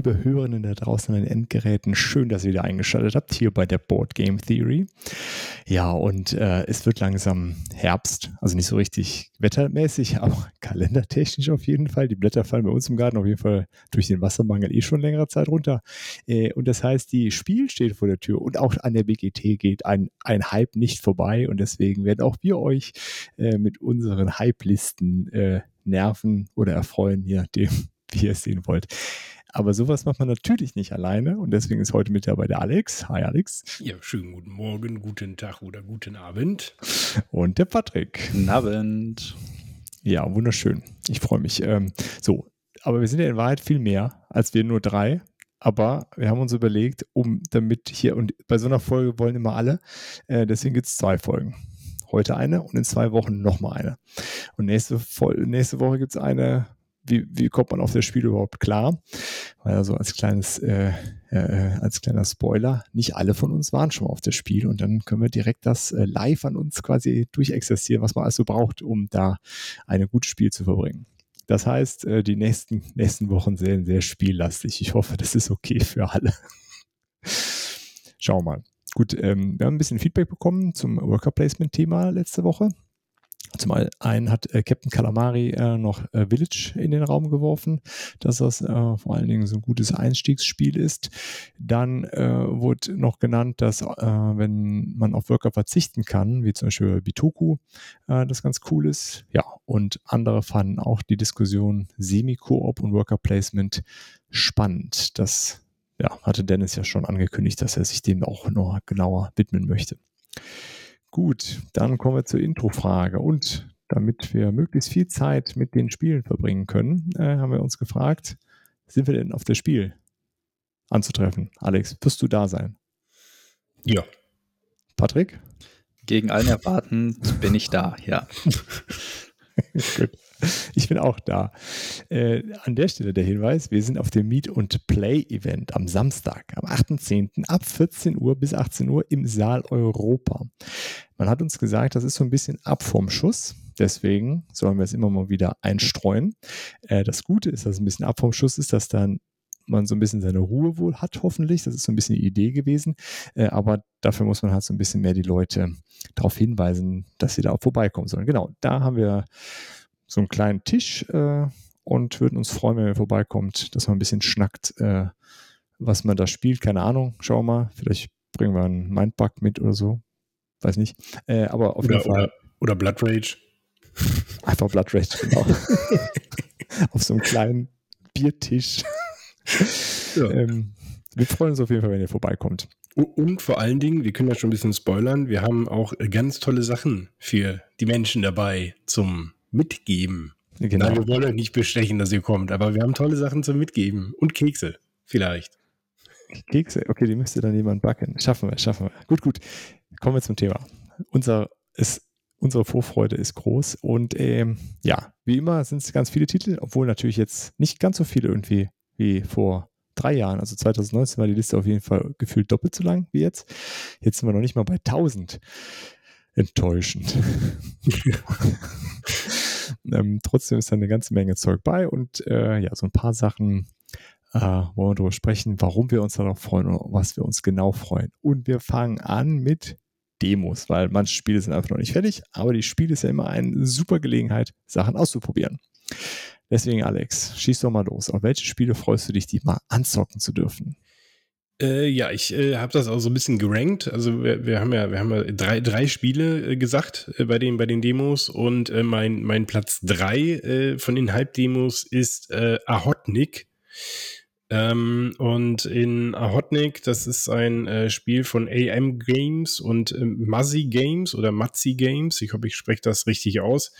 Liebe Hörerinnen da draußen an den Endgeräten, schön, dass ihr wieder eingeschaltet habt hier bei der Board Game Theory. Ja, und äh, es wird langsam Herbst, also nicht so richtig wettermäßig, aber kalendertechnisch auf jeden Fall. Die Blätter fallen bei uns im Garten auf jeden Fall durch den Wassermangel eh schon längere Zeit runter. Äh, und das heißt, die Spiel steht vor der Tür und auch an der BGT geht ein, ein Hype nicht vorbei und deswegen werden auch wir euch äh, mit unseren Hype-Listen äh, nerven oder erfreuen, je nachdem, wie ihr es sehen wollt. Aber sowas macht man natürlich nicht alleine und deswegen ist heute mit dabei der Alex. Hi Alex. Ja, schönen guten Morgen, guten Tag oder guten Abend. Und der Patrick. Guten Abend. Ja, wunderschön. Ich freue mich. Ähm, so, aber wir sind ja in Wahrheit viel mehr als wir nur drei. Aber wir haben uns überlegt, um damit hier, und bei so einer Folge wollen immer alle, äh, deswegen gibt es zwei Folgen heute eine und in zwei Wochen nochmal eine. Und nächste, nächste Woche gibt es eine wie, wie kommt man auf das Spiel überhaupt klar? Weil also als kleines, äh, äh, als kleiner Spoiler, nicht alle von uns waren schon mal auf das Spiel und dann können wir direkt das äh, live an uns quasi durchexerzieren, was man also braucht, um da ein gutes Spiel zu verbringen. Das heißt, äh, die nächsten, nächsten Wochen sehen sehr spiellastig. Ich hoffe, das ist okay für alle. Schauen wir mal. Gut, ähm, wir haben ein bisschen Feedback bekommen zum Worker Placement Thema letzte Woche. Zum einen hat äh, Captain Calamari äh, noch äh, Village in den Raum geworfen, dass das äh, vor allen Dingen so ein gutes Einstiegsspiel ist. Dann äh, wurde noch genannt, dass äh, wenn man auf Worker verzichten kann, wie zum Beispiel Bitoku, das ganz cool ist. Ja, und andere fanden auch die Diskussion Semi-Koop und Worker Placement spannend. Das ja, hatte Dennis ja schon angekündigt, dass er sich dem auch noch genauer widmen möchte. Gut, dann kommen wir zur Introfrage. Und damit wir möglichst viel Zeit mit den Spielen verbringen können, äh, haben wir uns gefragt, sind wir denn auf das Spiel anzutreffen? Alex, wirst du da sein? Ja. Patrick? Gegen allen Erwarten bin ich da, ja. Gut. Ich bin auch da. Äh, an der Stelle der Hinweis, wir sind auf dem Meet und Play Event am Samstag, am 8.10. ab 14 Uhr bis 18 Uhr im Saal Europa. Man hat uns gesagt, das ist so ein bisschen ab vom Schuss. Deswegen sollen wir es immer mal wieder einstreuen. Äh, das Gute ist, dass es ein bisschen ab vom Schuss ist, dass dann man so ein bisschen seine Ruhe wohl hat, hoffentlich. Das ist so ein bisschen die Idee gewesen. Äh, aber dafür muss man halt so ein bisschen mehr die Leute darauf hinweisen, dass sie da auch vorbeikommen sollen. Genau, da haben wir so einen kleinen Tisch äh, und würden uns freuen, wenn ihr vorbeikommt, dass man ein bisschen schnackt, äh, was man da spielt. Keine Ahnung, schauen wir mal. Vielleicht bringen wir einen Mindbug mit oder so. Weiß nicht. Äh, aber auf oder, jeden Fall. Oder, oder Blood Rage. Einfach Blood Rage, genau. auf so einem kleinen Biertisch. Ja. Ähm, wir freuen uns auf jeden Fall, wenn ihr vorbeikommt. Und vor allen Dingen, wir können ja schon ein bisschen spoilern, wir haben auch ganz tolle Sachen für die Menschen dabei zum mitgeben. Genau. Nein, wir wollen euch nicht bestechen, dass ihr kommt, aber wir haben tolle Sachen zum Mitgeben. Und Kekse, vielleicht. Kekse, okay, die müsste dann jemand backen. Schaffen wir, schaffen wir. Gut, gut. Kommen wir zum Thema. Unser, ist, unsere Vorfreude ist groß und ähm, ja, wie immer sind es ganz viele Titel, obwohl natürlich jetzt nicht ganz so viele irgendwie wie vor drei Jahren. Also 2019 war die Liste auf jeden Fall gefühlt doppelt so lang wie jetzt. Jetzt sind wir noch nicht mal bei 1000 enttäuschend. ähm, trotzdem ist da eine ganze Menge Zeug bei und äh, ja, so ein paar Sachen äh, wollen wir darüber sprechen, warum wir uns darauf freuen und was wir uns genau freuen. Und wir fangen an mit Demos, weil manche Spiele sind einfach noch nicht fertig, aber die Spiele ist ja immer eine super Gelegenheit, Sachen auszuprobieren. Deswegen, Alex, schieß doch mal los. Auf welche Spiele freust du dich, die mal anzocken zu dürfen? Äh, ja, ich äh, habe das auch so ein bisschen gerankt. Also wir, wir haben ja, wir haben ja drei, drei Spiele äh, gesagt äh, bei den bei den Demos und äh, mein mein Platz drei äh, von den Hype-Demos ist äh, Ahotnik. Ähm, und in Ahotnik, das ist ein Spiel von AM Games und Muzzy Games oder Mazzi Games. Ich hoffe, ich spreche das richtig aus.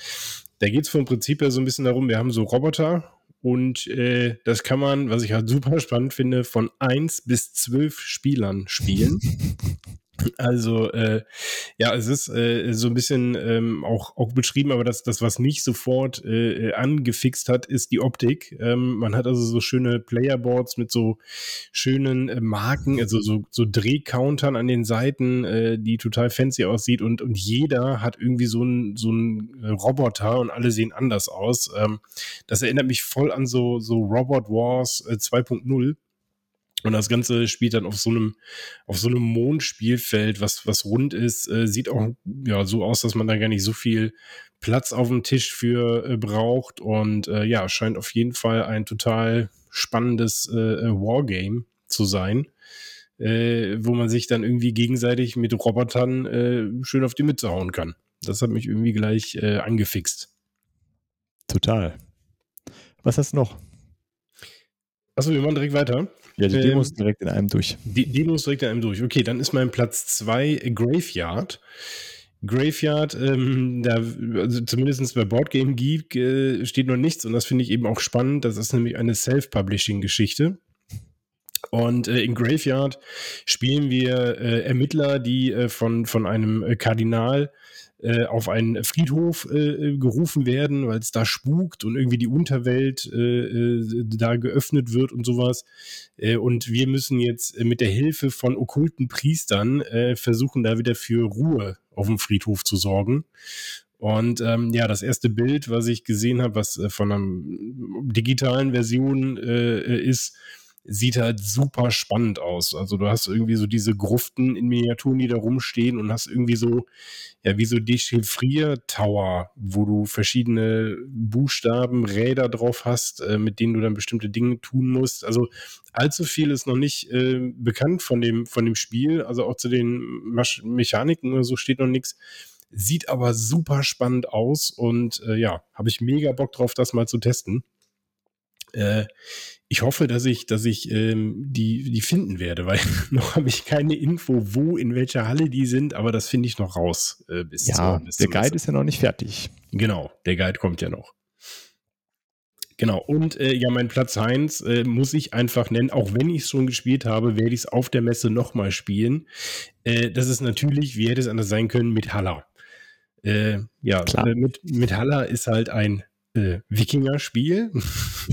Da geht es vom Prinzip her so ein bisschen darum, wir haben so Roboter und äh, das kann man, was ich halt super spannend finde, von 1 bis 12 Spielern spielen. Also äh, ja, es ist äh, so ein bisschen ähm, auch, auch beschrieben, aber das, das, was mich sofort äh, angefixt hat, ist die Optik. Ähm, man hat also so schöne Playerboards mit so schönen äh, Marken, also so, so Drehcountern an den Seiten, äh, die total fancy aussieht und, und jeder hat irgendwie so einen so einen Roboter und alle sehen anders aus. Ähm, das erinnert mich voll an so, so Robot Wars äh, 2.0 und das Ganze spielt dann auf so einem, auf so einem Mondspielfeld, was, was rund ist, äh, sieht auch ja so aus, dass man da gar nicht so viel Platz auf dem Tisch für äh, braucht. Und äh, ja, scheint auf jeden Fall ein total spannendes äh, äh Wargame zu sein, äh, wo man sich dann irgendwie gegenseitig mit Robotern schön auf die Mütze hauen kann. Das hat mich irgendwie gleich angefixt. Total. Was hast du noch? Achso, wir machen direkt weiter. Ja, die Demos ähm, direkt in einem durch. Die Demos direkt in einem durch. Okay, dann ist mein Platz 2 Graveyard. Graveyard, ähm, da, also zumindest bei Boardgame Geek äh, steht noch nichts und das finde ich eben auch spannend. Das ist nämlich eine Self-Publishing-Geschichte. Und äh, in Graveyard spielen wir äh, Ermittler, die äh, von, von einem äh, Kardinal äh, auf einen Friedhof äh, gerufen werden, weil es da spukt und irgendwie die Unterwelt äh, äh da geöffnet wird und sowas. Äh, und wir müssen jetzt mit der Hilfe von okkulten Priestern versuchen, da wieder für Ruhe auf dem Friedhof zu sorgen. Und ähm, ja, das erste Bild, was ich gesehen habe, was von einer digitalen Version ist, sieht halt super spannend aus. Also du hast irgendwie so diese Gruften in Miniaturen, die da rumstehen und hast irgendwie so, ja, wie so Dechiffrier-Tower, wo du verschiedene Buchstaben, Räder drauf hast, äh, mit denen du dann bestimmte Dinge tun musst. Also allzu viel ist noch nicht äh, bekannt von dem, von dem Spiel. Also auch zu den Masch Mechaniken oder so steht noch nichts. Sieht aber super spannend aus und äh, ja, habe ich mega Bock drauf, das mal zu testen. Äh, ich hoffe, dass ich, dass ich ähm, die, die finden werde, weil noch habe ich keine Info, wo, in welcher Halle die sind, aber das finde ich noch raus. Äh, bis ja, zur, bis der Guide ist ja noch nicht fertig. Genau, der Guide kommt ja noch. Genau, und äh, ja, mein Platz 1 äh, muss ich einfach nennen, auch wenn ich es schon gespielt habe, werde ich es auf der Messe nochmal spielen. Äh, das ist natürlich, wie hätte es anders sein können, mit Halla. Äh, ja, äh, mit, mit Halla ist halt ein äh, Wikinger-Spiel.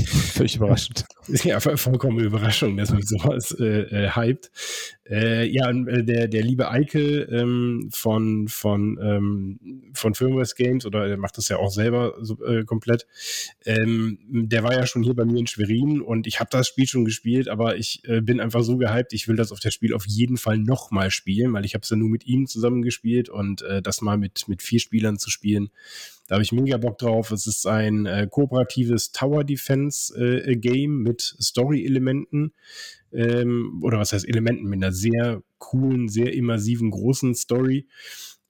Völlig überraschend. ja, vollkommen Überraschung, dass mich sowas äh, äh, hypt. Äh, ja, äh, der, der liebe Eike ähm, von, von, ähm, von Firmware Games, oder er macht das ja auch selber so, äh, komplett, ähm, der war ja schon hier bei mir in Schwerin und ich habe das Spiel schon gespielt, aber ich äh, bin einfach so gehypt, ich will das auf das Spiel auf jeden Fall nochmal spielen, weil ich habe es ja nur mit ihm zusammen gespielt und äh, das mal mit, mit vier Spielern zu spielen, da habe ich mega Bock drauf. Es ist ein äh, kooperatives Tower Defense äh, Game mit Story-Elementen. Ähm, oder was heißt Elementen mit einer sehr coolen, sehr immersiven, großen Story.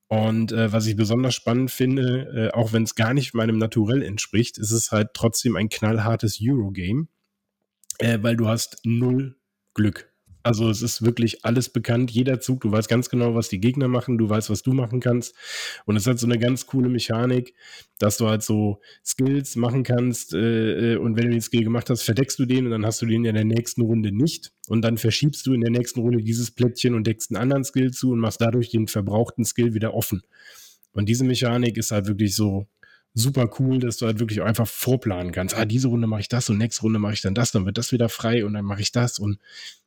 Und äh, was ich besonders spannend finde, äh, auch wenn es gar nicht meinem Naturell entspricht, ist es halt trotzdem ein knallhartes Eurogame, äh, weil du hast null Glück. Also es ist wirklich alles bekannt, jeder Zug, du weißt ganz genau, was die Gegner machen, du weißt, was du machen kannst. Und es hat so eine ganz coole Mechanik, dass du halt so Skills machen kannst äh, äh, und wenn du den Skill gemacht hast, verdeckst du den und dann hast du den in der nächsten Runde nicht. Und dann verschiebst du in der nächsten Runde dieses Plättchen und deckst einen anderen Skill zu und machst dadurch den verbrauchten Skill wieder offen. Und diese Mechanik ist halt wirklich so super cool, dass du halt wirklich einfach vorplanen kannst. Ah, diese Runde mache ich das und nächste Runde mache ich dann das, dann wird das wieder frei und dann mache ich das und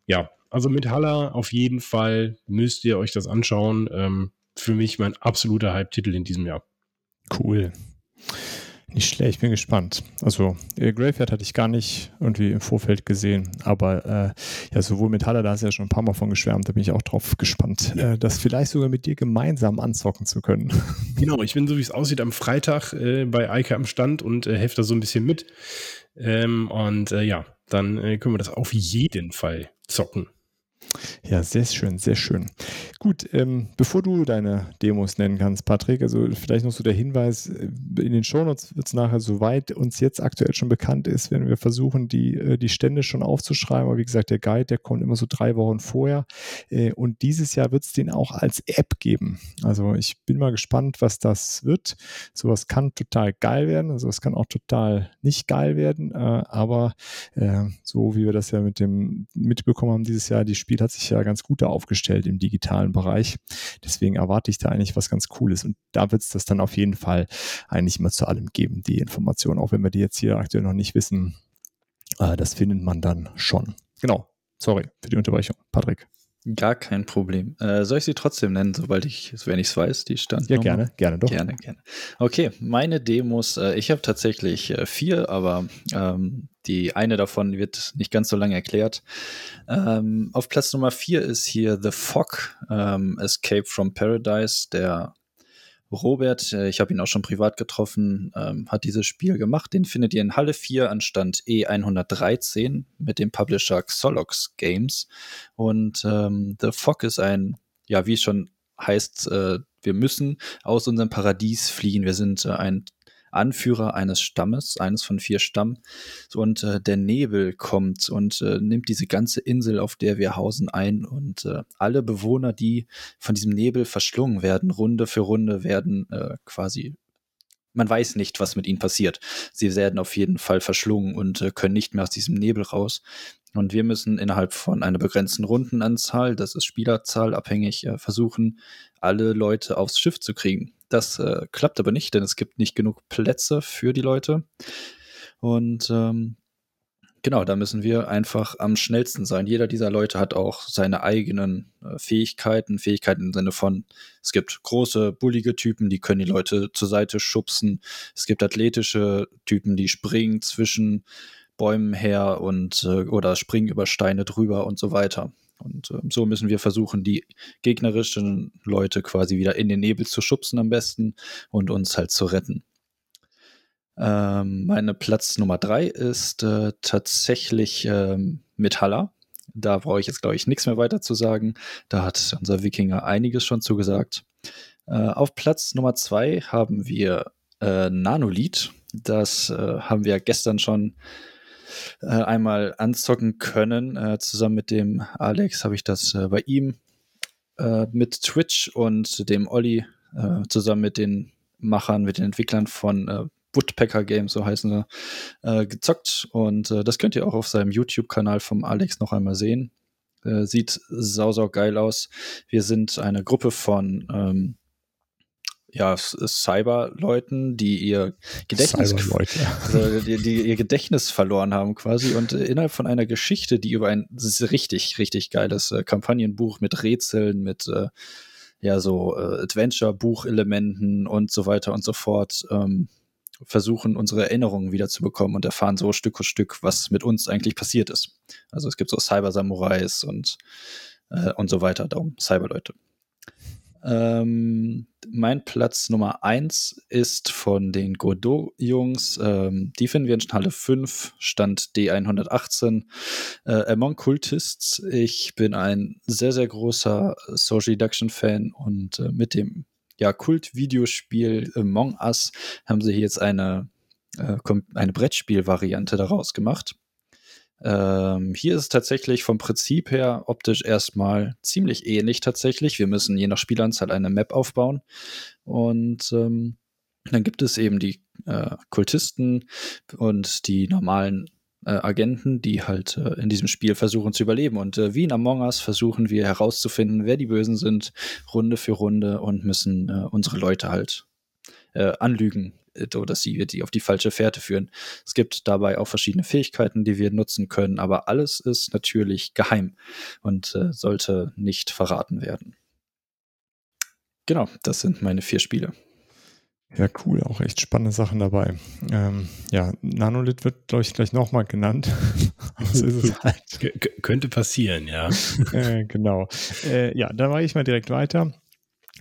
ja, also mit Haller auf jeden Fall müsst ihr euch das anschauen. Ähm, für mich mein absoluter Hype-Titel in diesem Jahr. Cool. Nicht schlecht, ich bin gespannt. Also äh, Graveyard hatte ich gar nicht irgendwie im Vorfeld gesehen, aber äh, ja, sowohl mit Haller, da hast du ja schon ein paar Mal von geschwärmt, da bin ich auch drauf gespannt, ja. äh, das vielleicht sogar mit dir gemeinsam anzocken zu können. Genau, ich bin so wie es aussieht am Freitag äh, bei Eike am Stand und äh, helfe da so ein bisschen mit. Ähm, und äh, ja, dann äh, können wir das auf jeden Fall zocken. Ja, sehr schön, sehr schön. Gut, ähm, bevor du deine Demos nennen kannst, Patrick, also vielleicht noch so der Hinweis, äh, in den Shownotes wird es nachher, soweit uns jetzt aktuell schon bekannt ist, werden wir versuchen, die, äh, die Stände schon aufzuschreiben. Aber wie gesagt, der Guide, der kommt immer so drei Wochen vorher. Äh, und dieses Jahr wird es den auch als App geben. Also ich bin mal gespannt, was das wird. Sowas kann total geil werden, es kann auch total nicht geil werden. aber so wie wir das ja mit dem mitbekommen haben dieses Jahr, die Spiele Battlefield hat sich ja ganz gut da aufgestellt im digitalen Bereich. Deswegen erwarte ich da eigentlich was ganz Cooles. Und da wird es das dann auf jeden Fall eigentlich immer zu allem geben, die Informationen, auch wenn wir die jetzt hier aktuell noch nicht wissen. Äh, das findet man dann schon. Genau. Sorry für die Unterbrechung. Patrick. Gar kein Problem. Äh, soll ich sie trotzdem nennen, sobald ich, wenn ich es weiß, die stand? Ja, gerne, gerne doch. Gerne, gerne. Okay, meine Demos, äh, ich habe tatsächlich äh, vier, aber ähm, die eine davon wird nicht ganz so lange erklärt. Ähm, auf Platz Nummer vier ist hier The Fog, ähm, Escape from Paradise, der Robert, äh, ich habe ihn auch schon privat getroffen, ähm, hat dieses Spiel gemacht. Den findet ihr in Halle 4 anstand E113 mit dem Publisher Xolox Games. Und ähm, The Fog ist ein, ja, wie es schon heißt, äh, wir müssen aus unserem Paradies fliehen. Wir sind äh, ein Anführer eines Stammes, eines von vier Stamm. Und äh, der Nebel kommt und äh, nimmt diese ganze Insel, auf der wir hausen, ein. Und äh, alle Bewohner, die von diesem Nebel verschlungen werden, Runde für Runde, werden äh, quasi man weiß nicht, was mit ihnen passiert. Sie werden auf jeden Fall verschlungen und äh, können nicht mehr aus diesem Nebel raus. Und wir müssen innerhalb von einer begrenzten Rundenanzahl, das ist Spielerzahl abhängig, äh, versuchen, alle Leute aufs Schiff zu kriegen. Das äh, klappt aber nicht, denn es gibt nicht genug Plätze für die Leute. Und ähm, genau, da müssen wir einfach am schnellsten sein. Jeder dieser Leute hat auch seine eigenen äh, Fähigkeiten. Fähigkeiten im Sinne von, es gibt große, bullige Typen, die können die Leute zur Seite schubsen. Es gibt athletische Typen, die springen zwischen Bäumen her und äh, oder springen über Steine drüber und so weiter. Und äh, so müssen wir versuchen, die gegnerischen Leute quasi wieder in den Nebel zu schubsen am besten und uns halt zu retten. Ähm, meine Platz Nummer drei ist äh, tatsächlich ähm, Metalla. Da brauche ich jetzt, glaube ich, nichts mehr weiter zu sagen. Da hat unser Wikinger einiges schon zugesagt. Äh, auf Platz Nummer zwei haben wir äh, Nanolith. Das äh, haben wir gestern schon äh, einmal anzocken können. Äh, zusammen mit dem Alex habe ich das bei ihm mit Twitch und dem Olli zusammen mit den Machern, mit den Entwicklern von Woodpecker Games, so heißen sie, gezockt. Und das könnt ihr auch auf seinem YouTube-Kanal vom Alex noch einmal sehen. sieht sau, sau geil aus. Wir sind eine Gruppe von ähm, ja, Cyber-Leuten, die ihr Gedächtnis, also die, die, ihr Gedächtnis verloren haben quasi und äh, innerhalb von einer Geschichte, die über ein richtig, richtig geiles äh, Kampagnenbuch mit Rätseln, mit äh, ja so äh, Adventure-Buchelementen und so weiter und so fort ähm, versuchen, unsere Erinnerungen wieder zu bekommen und erfahren so Stück für Stück, was mit uns eigentlich passiert ist. Also es gibt so Cyber-Samurais und, äh, und so weiter, darum Cyber-Leute. Ähm, mein Platz Nummer 1 ist von den Godot-Jungs. Ähm, die finden wir in Halle 5, Stand D118. Äh, Among Cultists. Ich bin ein sehr, sehr großer Social Deduction-Fan und äh, mit dem ja, Kult-Videospiel Among Us haben sie hier jetzt eine, äh, eine Brettspiel-Variante daraus gemacht. Ähm, hier ist es tatsächlich vom Prinzip her optisch erstmal ziemlich ähnlich tatsächlich. Wir müssen je nach Spielanzahl eine Map aufbauen. Und ähm, dann gibt es eben die äh, Kultisten und die normalen äh, Agenten, die halt äh, in diesem Spiel versuchen zu überleben. Und äh, wie in Among Us versuchen wir herauszufinden, wer die Bösen sind, Runde für Runde und müssen äh, unsere Leute halt äh, anlügen, oder sie die auf die falsche Fährte führen. Es gibt dabei auch verschiedene Fähigkeiten, die wir nutzen können, aber alles ist natürlich geheim und äh, sollte nicht verraten werden. Genau, das sind meine vier Spiele. Ja, cool, auch echt spannende Sachen dabei. Ähm, ja, Nanolith wird, glaube ich, gleich nochmal genannt. das ist es halt. könnte passieren, ja. äh, genau. Äh, ja, da mache ich mal direkt weiter.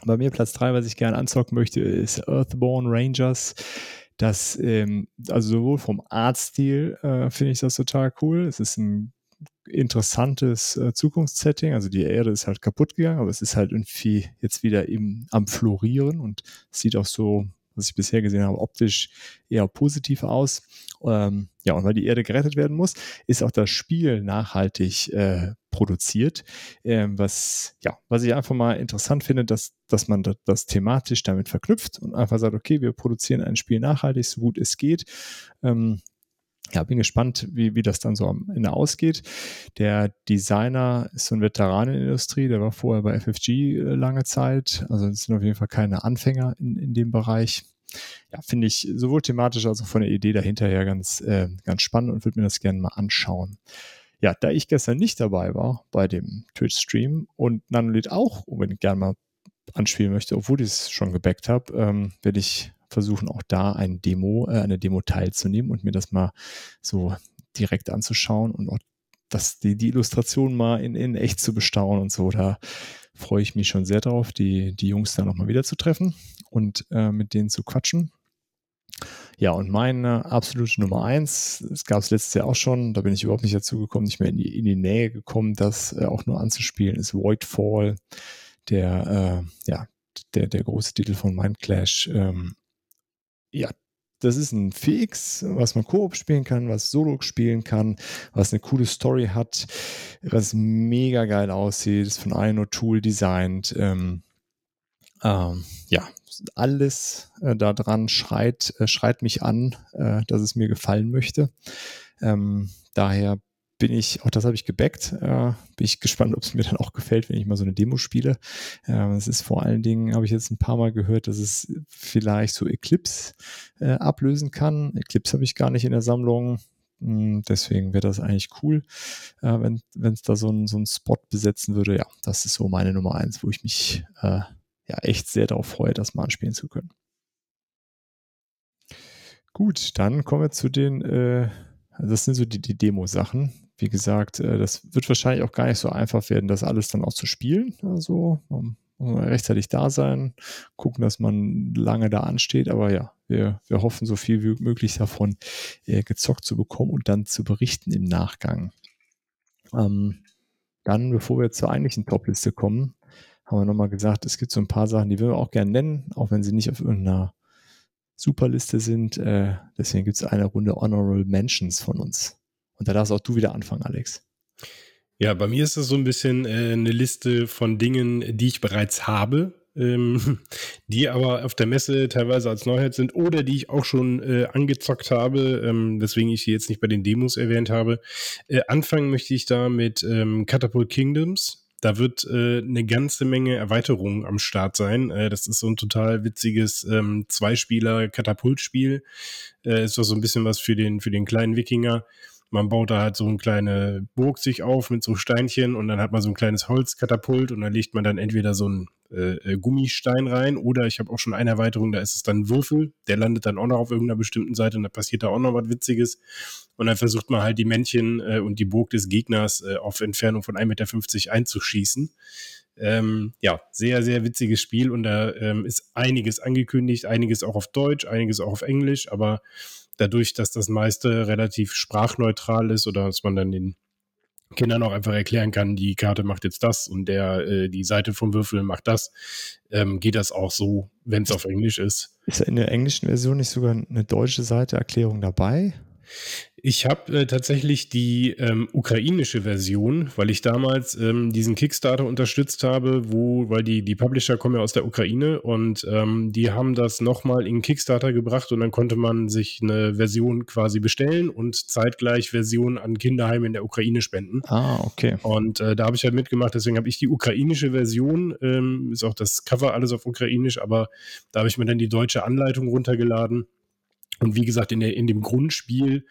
Bei mir Platz 3, was ich gerne anzocken möchte, ist Earthborn Rangers. Das, ähm, also sowohl vom Artstil äh, finde ich das total cool. Es ist ein interessantes äh, Zukunftssetting. Also die Erde ist halt kaputt gegangen, aber es ist halt irgendwie jetzt wieder eben am Florieren und sieht auch so was ich bisher gesehen habe, optisch eher positiv aus. Ähm, ja, und weil die Erde gerettet werden muss, ist auch das Spiel nachhaltig äh, produziert. Ähm, was, ja, was ich einfach mal interessant finde, dass, dass man das, das, thematisch damit verknüpft und einfach sagt, okay, wir produzieren ein Spiel nachhaltig, so gut es geht. Ähm, ja, bin gespannt, wie, wie das dann so am Ende ausgeht. Der Designer ist so ein Veteran in der Industrie, der war vorher bei FFG äh, lange Zeit. Also sind auf jeden Fall keine Anfänger in, in dem Bereich. Ja, finde ich sowohl thematisch als auch von der Idee dahinter her ganz, äh, ganz spannend und würde mir das gerne mal anschauen. Ja, da ich gestern nicht dabei war bei dem Twitch-Stream und Nanolith auch unbedingt gerne mal anspielen möchte, obwohl ich es schon gebackt habe, ähm, werde ich versuchen, auch da ein Demo, äh, eine Demo teilzunehmen und mir das mal so direkt anzuschauen und auch das, die, die Illustration mal in, in echt zu bestaunen und so. Da freue ich mich schon sehr drauf, die, die Jungs da nochmal wieder zu treffen und äh, mit denen zu quatschen. Ja, und meine absolute Nummer eins, es gab es letztes Jahr auch schon, da bin ich überhaupt nicht dazu gekommen, nicht mehr in die, in die Nähe gekommen, das äh, auch nur anzuspielen, ist Voidfall, der, äh, ja, der, der große Titel von Mindclash. Ähm, ja, das ist ein Fix, was man Koop spielen kann, was Solo spielen kann, was eine coole Story hat, was mega geil aussieht, ist von Ino Tool designt. Ähm, ähm, ja, alles äh, da dran schreit, äh, schreit mich an, äh, dass es mir gefallen möchte. Ähm, daher bin ich, auch das habe ich gebackt, äh, bin ich gespannt, ob es mir dann auch gefällt, wenn ich mal so eine Demo spiele. Äh, es ist vor allen Dingen, habe ich jetzt ein paar Mal gehört, dass es vielleicht so Eclipse äh, ablösen kann. Eclipse habe ich gar nicht in der Sammlung. Hm, deswegen wäre das eigentlich cool, äh, wenn es da so ein, so Spot besetzen würde. Ja, das ist so meine Nummer eins, wo ich mich äh, ja echt sehr darauf freue, das mal anspielen zu können. Gut, dann kommen wir zu den, äh, das sind so die, die Demo-Sachen. Wie gesagt, äh, das wird wahrscheinlich auch gar nicht so einfach werden, das alles dann auch zu spielen. Also man muss rechtzeitig da sein, gucken, dass man lange da ansteht. Aber ja, wir, wir hoffen, so viel wie möglich davon äh, gezockt zu bekommen und dann zu berichten im Nachgang. Ähm, dann, bevor wir zur eigentlichen Top-Liste kommen, haben wir nochmal gesagt, es gibt so ein paar Sachen, die wir auch gerne nennen, auch wenn sie nicht auf irgendeiner Superliste sind. Äh, deswegen gibt es eine Runde Honorable Mentions von uns. Und da darfst auch du wieder anfangen, Alex. Ja, bei mir ist das so ein bisschen äh, eine Liste von Dingen, die ich bereits habe, ähm, die aber auf der Messe teilweise als Neuheit sind oder die ich auch schon äh, angezockt habe, ähm, weswegen ich sie jetzt nicht bei den Demos erwähnt habe. Äh, anfangen möchte ich da mit ähm, Catapult Kingdoms. Da wird äh, eine ganze Menge Erweiterungen am Start sein. Äh, das ist so ein total witziges ähm, Zweispieler-Katapultspiel. Äh, ist doch so ein bisschen was für den, für den kleinen Wikinger. Man baut da halt so eine kleine Burg sich auf mit so Steinchen und dann hat man so ein kleines Holzkatapult und da legt man dann entweder so einen äh, äh, Gummistein rein oder ich habe auch schon eine Erweiterung, da ist es dann ein Würfel, der landet dann auch noch auf irgendeiner bestimmten Seite und da passiert da auch noch was Witziges. Und dann versucht man halt die Männchen äh, und die Burg des Gegners äh, auf Entfernung von 1,50 Meter einzuschießen. Ähm, ja, sehr, sehr witziges Spiel und da ähm, ist einiges angekündigt, einiges auch auf Deutsch, einiges auch auf Englisch, aber dadurch, dass das meiste relativ sprachneutral ist oder dass man dann den Kindern auch einfach erklären kann, die Karte macht jetzt das und der äh, die Seite vom Würfel macht das, ähm, geht das auch so, wenn es auf Englisch ist. Ist in der englischen Version nicht sogar eine deutsche Seite Erklärung dabei? Ich habe äh, tatsächlich die ähm, ukrainische Version, weil ich damals ähm, diesen Kickstarter unterstützt habe, wo, weil die, die Publisher kommen ja aus der Ukraine und ähm, die haben das nochmal in Kickstarter gebracht und dann konnte man sich eine Version quasi bestellen und zeitgleich Versionen an Kinderheime in der Ukraine spenden. Ah, okay. Und äh, da habe ich halt mitgemacht, deswegen habe ich die ukrainische Version, ähm, ist auch das Cover alles auf ukrainisch, aber da habe ich mir dann die deutsche Anleitung runtergeladen und wie gesagt, in, der, in dem Grundspiel,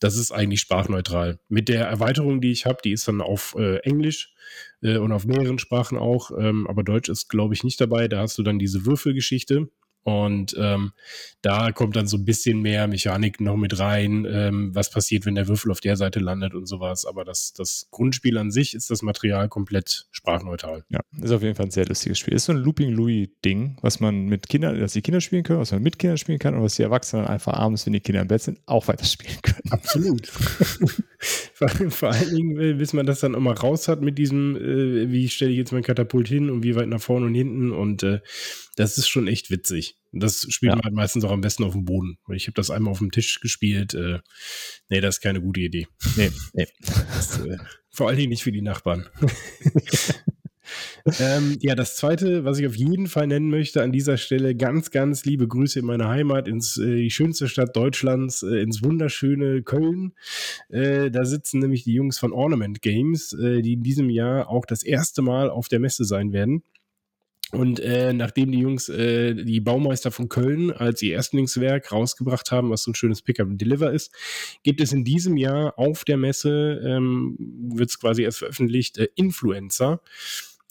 das ist eigentlich sprachneutral. Mit der Erweiterung, die ich habe, die ist dann auf äh, Englisch äh, und auf mehreren Sprachen auch, ähm, aber Deutsch ist, glaube ich, nicht dabei. Da hast du dann diese Würfelgeschichte. Und ähm, da kommt dann so ein bisschen mehr Mechanik noch mit rein, ähm, was passiert, wenn der Würfel auf der Seite landet und sowas. Aber das, das Grundspiel an sich ist das Material komplett sprachneutral. Ja, ist auf jeden Fall ein sehr lustiges Spiel. Ist so ein Looping Louis-Ding, was man mit Kindern, dass die Kinder spielen können, was man mit Kindern spielen kann und was die Erwachsenen einfach abends, wenn die Kinder im Bett sind, auch weiterspielen können. Absolut. vor, allen Dingen, äh, bis man das dann auch mal raus hat mit diesem, äh, wie stelle ich jetzt mein Katapult hin und wie weit nach vorne und hinten und äh, das ist schon echt witzig. Das spielt ja. man halt meistens auch am besten auf dem Boden. Ich habe das einmal auf dem Tisch gespielt. Äh, nee, das ist keine gute Idee. Nee, nee. Das, äh, vor allen Dingen nicht für die Nachbarn. ähm, ja, das zweite, was ich auf jeden Fall nennen möchte an dieser Stelle, ganz, ganz liebe Grüße in meine Heimat, ins äh, die schönste Stadt Deutschlands, äh, ins wunderschöne Köln. Äh, da sitzen nämlich die Jungs von Ornament Games, äh, die in diesem Jahr auch das erste Mal auf der Messe sein werden. Und äh, nachdem die Jungs äh, die Baumeister von Köln als ihr Erstlingswerk rausgebracht haben, was so ein schönes Pick-up Deliver ist, gibt es in diesem Jahr auf der Messe, ähm, wird es quasi erst veröffentlicht, äh, Influencer.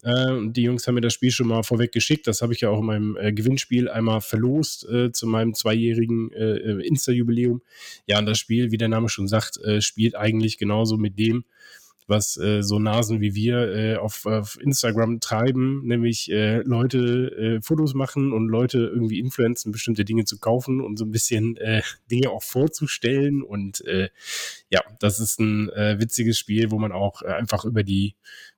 Äh, die Jungs haben mir das Spiel schon mal vorweg geschickt. Das habe ich ja auch in meinem äh, Gewinnspiel einmal verlost äh, zu meinem zweijährigen äh, äh, Insta-Jubiläum. Ja, und das Spiel, wie der Name schon sagt, äh, spielt eigentlich genauso mit dem, was äh, so Nasen wie wir äh, auf, auf Instagram treiben, nämlich äh, Leute äh, Fotos machen und Leute irgendwie influenzen, bestimmte Dinge zu kaufen und so ein bisschen äh, Dinge auch vorzustellen. Und äh, ja, das ist ein äh, witziges Spiel, wo man auch äh, einfach über die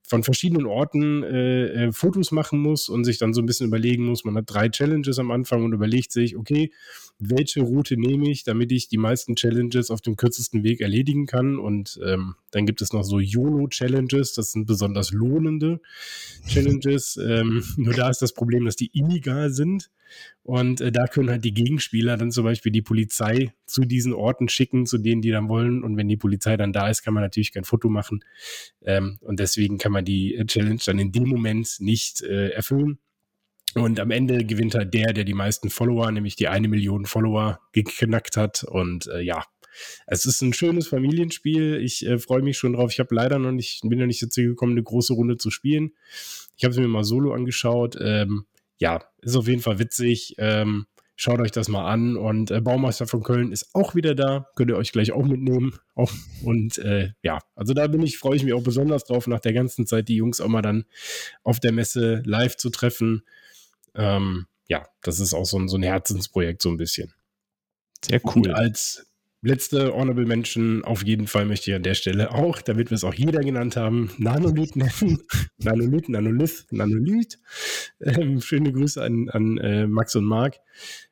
von verschiedenen Orten äh, äh, Fotos machen muss und sich dann so ein bisschen überlegen muss. Man hat drei Challenges am Anfang und überlegt sich, okay, welche Route nehme ich, damit ich die meisten Challenges auf dem kürzesten Weg erledigen kann. Und ähm, dann gibt es noch so YOLO-Challenges, das sind besonders lohnende Challenges. ähm, nur da ist das Problem, dass die illegal sind. Und äh, da können halt die Gegenspieler dann zum Beispiel die Polizei zu diesen Orten schicken, zu denen die dann wollen. Und wenn die Polizei dann da ist, kann man natürlich kein Foto machen. Ähm, und deswegen kann man die äh, Challenge dann in dem Moment nicht äh, erfüllen. Und am Ende gewinnt halt der, der die meisten Follower, nämlich die eine Million Follower geknackt hat. Und äh, ja, es ist ein schönes Familienspiel. Ich äh, freue mich schon drauf. Ich habe leider noch nicht, bin noch nicht dazu gekommen, eine große Runde zu spielen. Ich habe es mir mal solo angeschaut. Ähm, ja, ist auf jeden Fall witzig. Ähm, schaut euch das mal an. Und äh, Baumeister von Köln ist auch wieder da. Könnt ihr euch gleich auch mitnehmen. Auch, und äh, ja, also da bin ich, freue ich mich auch besonders drauf, nach der ganzen Zeit die Jungs auch mal dann auf der Messe live zu treffen. Ähm, ja, das ist auch so ein, so ein Herzensprojekt, so ein bisschen. Sehr cool. Und als letzte Honorable Mention auf jeden Fall möchte ich an der Stelle auch, damit wir es auch jeder genannt haben, Nanolith nennen. Nanolith, Nanolith, Nanolith. Ähm, schöne Grüße an, an äh, Max und Marc.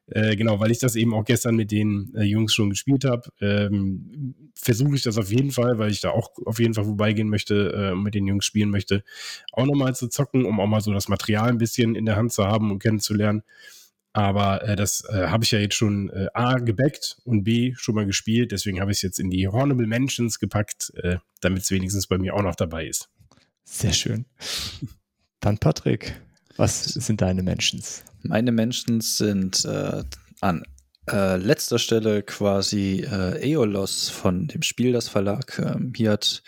Äh, genau, weil ich das eben auch gestern mit den äh, Jungs schon gespielt habe, ähm, versuche ich das auf jeden Fall, weil ich da auch auf jeden Fall vorbeigehen möchte äh, mit den Jungs spielen möchte, auch nochmal zu zocken, um auch mal so das Material ein bisschen in der Hand zu haben und kennenzulernen. Aber äh, das äh, habe ich ja jetzt schon äh, A gebackt und B schon mal gespielt. Deswegen habe ich es jetzt in die Hornable Mentions gepackt, äh, damit es wenigstens bei mir auch noch dabei ist. Sehr schön. Dann Patrick, was sind deine Mentions? Meine Mentions sind äh, an äh, letzter Stelle quasi äh, Eolos von dem Spiel, das Verlag. Ähm, hier hat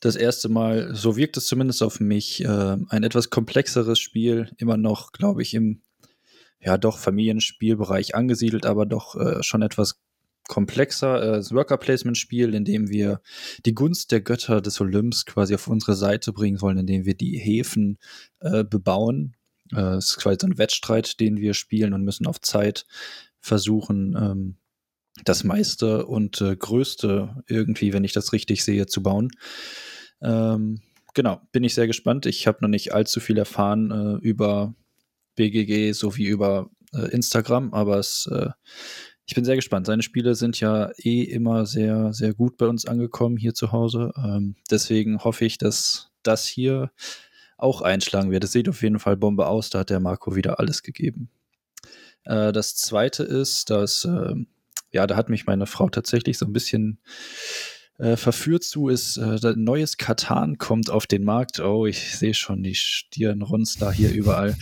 das erste Mal, so wirkt es zumindest auf mich, äh, ein etwas komplexeres Spiel, immer noch, glaube ich, im ja doch Familienspielbereich angesiedelt, aber doch äh, schon etwas komplexer. Äh, das Worker-Placement-Spiel, in dem wir die Gunst der Götter des Olymps quasi auf unsere Seite bringen wollen, indem wir die Häfen äh, bebauen. Äh, es ist quasi so ein Wettstreit, den wir spielen und müssen auf Zeit versuchen, ähm, das meiste und äh, größte irgendwie, wenn ich das richtig sehe, zu bauen. Ähm, genau, bin ich sehr gespannt. Ich habe noch nicht allzu viel erfahren äh, über BGG sowie über äh, Instagram, aber es, äh, ich bin sehr gespannt. Seine Spiele sind ja eh immer sehr, sehr gut bei uns angekommen hier zu Hause. Ähm, deswegen hoffe ich, dass das hier auch einschlagen wird. Es sieht auf jeden Fall Bombe aus, da hat der Marco wieder alles gegeben. Äh, das zweite ist, dass, ähm, ja, da hat mich meine Frau tatsächlich so ein bisschen äh, verführt zu, ist äh, ein neues Katan kommt auf den Markt. Oh, ich sehe schon die Stirnrunzler hier überall.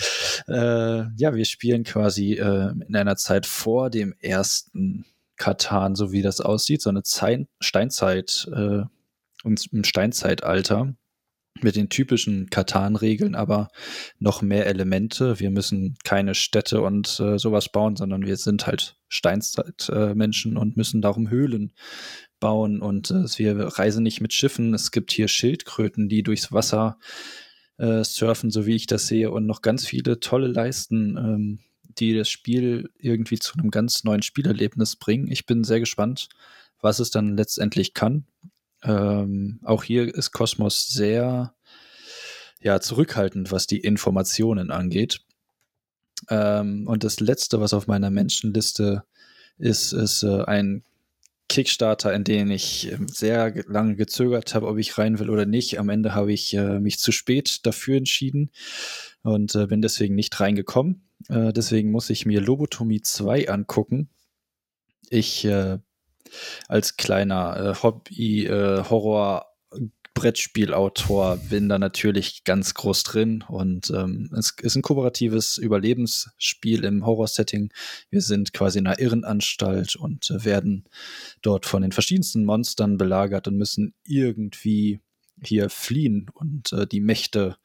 Äh, ja, wir spielen quasi äh, in einer Zeit vor dem ersten Katan, so wie das aussieht, so eine Zeit, Steinzeit, äh, im Steinzeitalter mit den typischen Katan-Regeln, aber noch mehr Elemente. Wir müssen keine Städte und äh, sowas bauen, sondern wir sind halt Steinzeitmenschen äh, und müssen darum Höhlen bauen und äh, wir reisen nicht mit Schiffen. Es gibt hier Schildkröten, die durchs Wasser äh, surfen, so wie ich das sehe, und noch ganz viele tolle Leisten, ähm, die das Spiel irgendwie zu einem ganz neuen Spielerlebnis bringen. Ich bin sehr gespannt, was es dann letztendlich kann. Ähm, auch hier ist Kosmos sehr ja, zurückhaltend, was die Informationen angeht. Ähm, und das letzte, was auf meiner Menschenliste ist, ist äh, ein Kickstarter, in den ich ähm, sehr lange gezögert habe, ob ich rein will oder nicht. Am Ende habe ich äh, mich zu spät dafür entschieden und äh, bin deswegen nicht reingekommen. Äh, deswegen muss ich mir Lobotomie 2 angucken. Ich äh, als kleiner äh, Hobby-Horror- Brettspielautor bin da natürlich ganz groß drin und ähm, es ist ein kooperatives Überlebensspiel im Horror-Setting. Wir sind quasi in einer Irrenanstalt und äh, werden dort von den verschiedensten Monstern belagert und müssen irgendwie hier fliehen und äh, die Mächte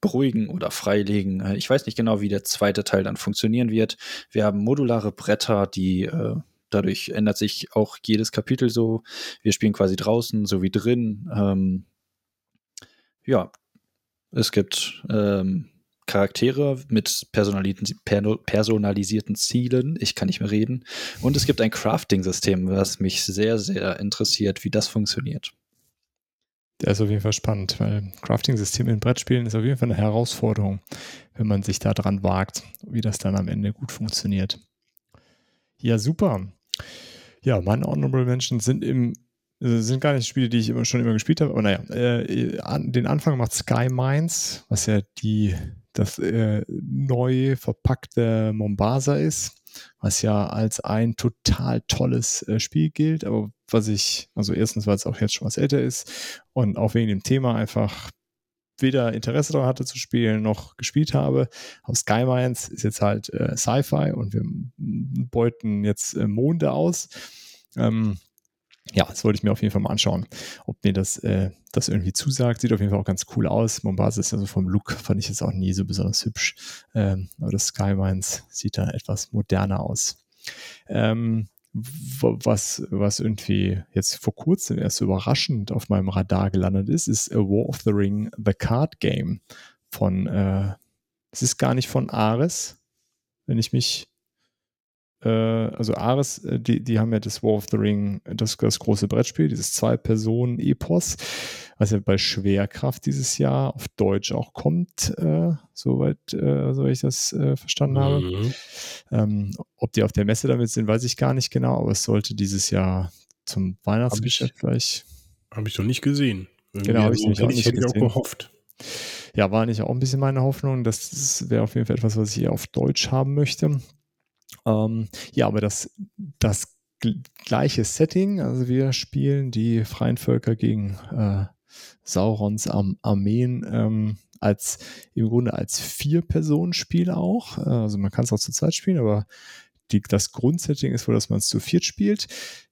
beruhigen oder freilegen. Äh, ich weiß nicht genau, wie der zweite Teil dann funktionieren wird. Wir haben modulare Bretter, die äh, dadurch ändert sich auch jedes Kapitel so. Wir spielen quasi draußen so wie drin. Ähm, ja, es gibt ähm, Charaktere mit personalisierten Zielen. Ich kann nicht mehr reden. Und es gibt ein Crafting-System, was mich sehr, sehr interessiert, wie das funktioniert. Der ist auf jeden Fall spannend, weil Crafting-System in Brettspielen ist auf jeden Fall eine Herausforderung, wenn man sich da dran wagt, wie das dann am Ende gut funktioniert. Ja, super. Ja, meine Honorable Mentions sind im sind gar nicht Spiele, die ich immer, schon immer gespielt habe, aber naja, äh, an, den Anfang macht Sky Mines, was ja die, das äh, neu verpackte Mombasa ist, was ja als ein total tolles äh, Spiel gilt, aber was ich, also erstens, weil es auch jetzt schon was älter ist und auch wegen dem Thema einfach weder Interesse daran hatte zu spielen, noch gespielt habe. Aber Sky Mines ist jetzt halt äh, Sci-Fi und wir beuten jetzt äh, Monde aus. Ähm, ja, das wollte ich mir auf jeden Fall mal anschauen, ob mir das, äh, das irgendwie zusagt. Sieht auf jeden Fall auch ganz cool aus. Mombasa ist also vom Look, fand ich jetzt auch nie so besonders hübsch. Ähm, aber das Sky Mines sieht da etwas moderner aus. Ähm, was, was irgendwie jetzt vor kurzem erst überraschend auf meinem Radar gelandet ist, ist A War of the Ring, The Card Game von, äh, es ist gar nicht von Ares, wenn ich mich äh, also Ares, äh, die, die haben ja das War of the Ring, das, das große Brettspiel, dieses Zwei-Personen-Epos, was ja bei Schwerkraft dieses Jahr auf Deutsch auch kommt, äh, soweit, äh, soweit ich das äh, verstanden habe. Mhm. Ähm, ob die auf der Messe damit sind, weiß ich gar nicht genau, aber es sollte dieses Jahr zum Weihnachtsgeschäft gleich. Habe ich noch nicht gesehen. Irgendwie genau, habe ich, also, auch nicht hätte ich auch gehofft. Ja, war nicht auch ein bisschen meine Hoffnung. Das wäre auf jeden Fall etwas, was ich auf Deutsch haben möchte. Ähm, ja, aber das, das gleiche Setting, also wir spielen die freien Völker gegen äh, Saurons Arm Armeen ähm, als im Grunde als Vier-Personen-Spiel auch. Also man kann es auch zu zweit spielen, aber die, das Grundsetting ist wohl, dass man es zu viert spielt.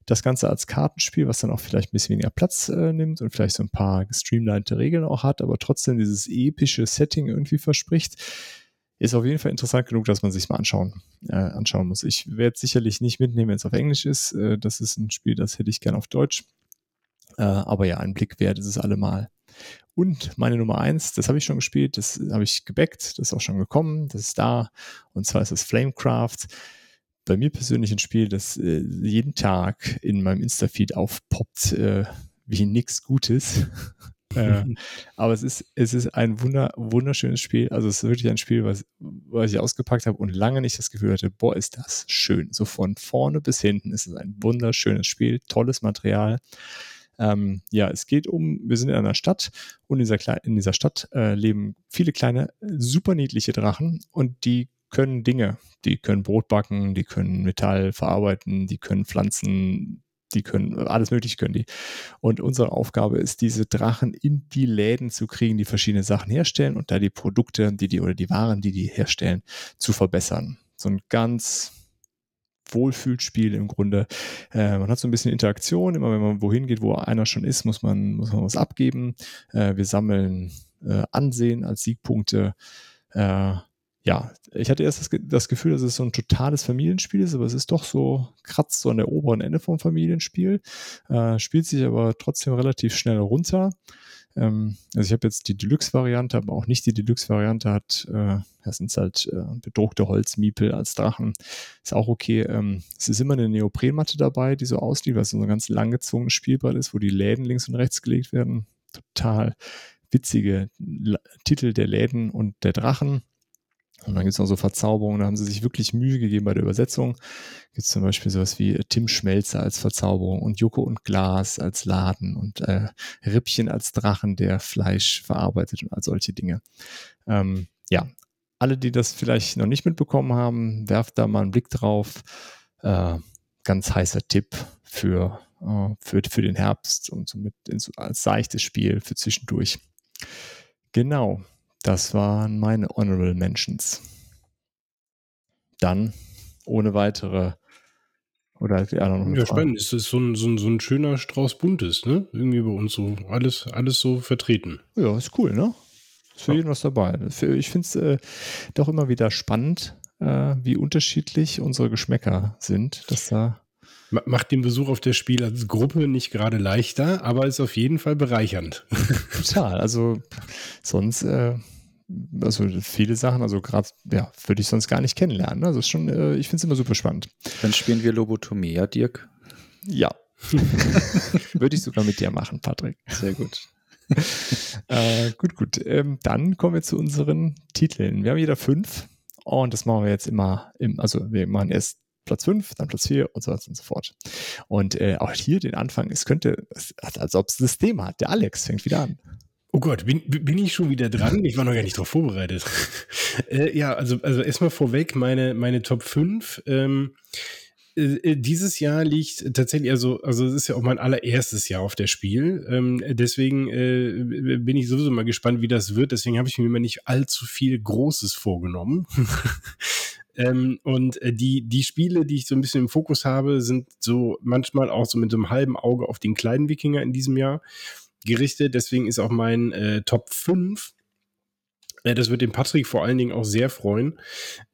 Das Ganze als Kartenspiel, was dann auch vielleicht ein bisschen weniger Platz äh, nimmt und vielleicht so ein paar gestreamlinete Regeln auch hat, aber trotzdem dieses epische Setting irgendwie verspricht ist auf jeden Fall interessant genug, dass man sich mal anschauen, äh, anschauen muss. Ich werde sicherlich nicht mitnehmen, wenn es auf Englisch ist. Äh, das ist ein Spiel, das hätte ich gern auf Deutsch. Äh, aber ja, ein Blick wert ist es allemal. Und meine Nummer eins, das habe ich schon gespielt, das habe ich gebackt, das ist auch schon gekommen, das ist da. Und zwar ist das Flamecraft. Bei mir persönlich ein Spiel, das äh, jeden Tag in meinem Insta-Feed aufpoppt, äh, wie nichts Gutes. aber es ist, es ist ein wunder, wunderschönes Spiel. Also es ist wirklich ein Spiel, was, was ich ausgepackt habe und lange nicht das Gefühl hatte, boah, ist das schön. So von vorne bis hinten ist es ein wunderschönes Spiel, tolles Material. Ähm, ja, es geht um, wir sind in einer Stadt und in dieser, in dieser Stadt äh, leben viele kleine, super niedliche Drachen und die können Dinge. Die können Brot backen, die können Metall verarbeiten, die können Pflanzen die können, alles mögliche können die. Und unsere Aufgabe ist, diese Drachen in die Läden zu kriegen, die verschiedene Sachen herstellen und da die Produkte, die die oder die Waren, die die herstellen, zu verbessern. So ein ganz Wohlfühlspiel im Grunde. Äh, man hat so ein bisschen Interaktion. Immer wenn man wohin geht, wo einer schon ist, muss man, muss man was abgeben. Äh, wir sammeln äh, Ansehen als Siegpunkte. Ja, ich hatte erst das, das, Gefühl, dass es so ein totales Familienspiel ist, aber es ist doch so, kratzt so an der oberen Ende vom Familienspiel, äh, spielt sich aber trotzdem relativ schnell runter. Ähm, also ich habe jetzt die Deluxe-Variante, aber auch nicht die Deluxe-Variante hat, äh, das sind halt äh, bedruckte Holzmiepel als Drachen. Ist auch okay. Ähm, es ist immer eine Neoprenmatte dabei, die so aussieht, weil es so ein ganz langgezogenes Spielbrett ist, wo die Läden links und rechts gelegt werden. Total witzige L Titel der Läden und der Drachen Und dann gibt es noch so Verzauberungen, da haben sie sich wirklich Mühe gegeben bei der Übersetzung. Gibt es zum Beispiel sowas wie Tim Schmelzer als Verzauberung und Joko und Glas als Laden und äh, Rippchen als Drachen, der Fleisch verarbeitet und all solche Dinge. Ähm, ja, alle, die das vielleicht noch nicht mitbekommen haben, werft da mal einen Blick drauf. Äh, ganz heißer Tipp für, äh, für, für den Herbst und so mit, als seichtes Spiel für zwischendurch. Genau, das waren meine Honorable Mentions. Dann, ohne weitere. Oder ja, noch ja spannend. Es ist so ein, so, ein, so ein schöner Strauß Buntes, ne? Irgendwie bei uns so. Alles, alles so vertreten. Ja, ist cool, ne? Ist für ja. jeden was dabei. Ich finde es äh, doch immer wieder spannend, äh, wie unterschiedlich unsere Geschmäcker sind. Dass da Macht den Besuch auf der Spiel als Gruppe nicht gerade leichter, aber ist auf jeden Fall bereichernd. Total. Also sonst, äh, also viele Sachen, also gerade, ja, würde ich sonst gar nicht kennenlernen. Also ist schon, äh, ich finde es immer super spannend. Dann spielen wir Lobotomie, ja, Dirk? Ja. würde ich sogar mit dir machen, Patrick. Sehr gut. äh, gut, gut. Ähm, dann kommen wir zu unseren Titeln. Wir haben jeder fünf. Und das machen wir jetzt immer, im, also wir machen erst Platz 5, dann Platz 4 und so weiter und so fort. Und äh, auch hier den Anfang, es könnte, als ob es System hat. Der Alex fängt wieder an. Oh Gott, bin, bin ich schon wieder dran? Ich war noch gar nicht darauf vorbereitet. äh, ja, also, also erstmal vorweg, meine, meine Top 5. Ähm, äh, äh, dieses Jahr liegt tatsächlich, also, also es ist ja auch mein allererstes Jahr auf der Spiel. Ähm, deswegen äh, bin ich sowieso mal gespannt, wie das wird. Deswegen habe ich mir immer nicht allzu viel Großes vorgenommen. Ähm, und äh, die, die Spiele, die ich so ein bisschen im Fokus habe, sind so manchmal auch so mit so einem halben Auge auf den kleinen Wikinger in diesem Jahr gerichtet. Deswegen ist auch mein äh, Top 5 äh, das wird den Patrick vor allen Dingen auch sehr freuen,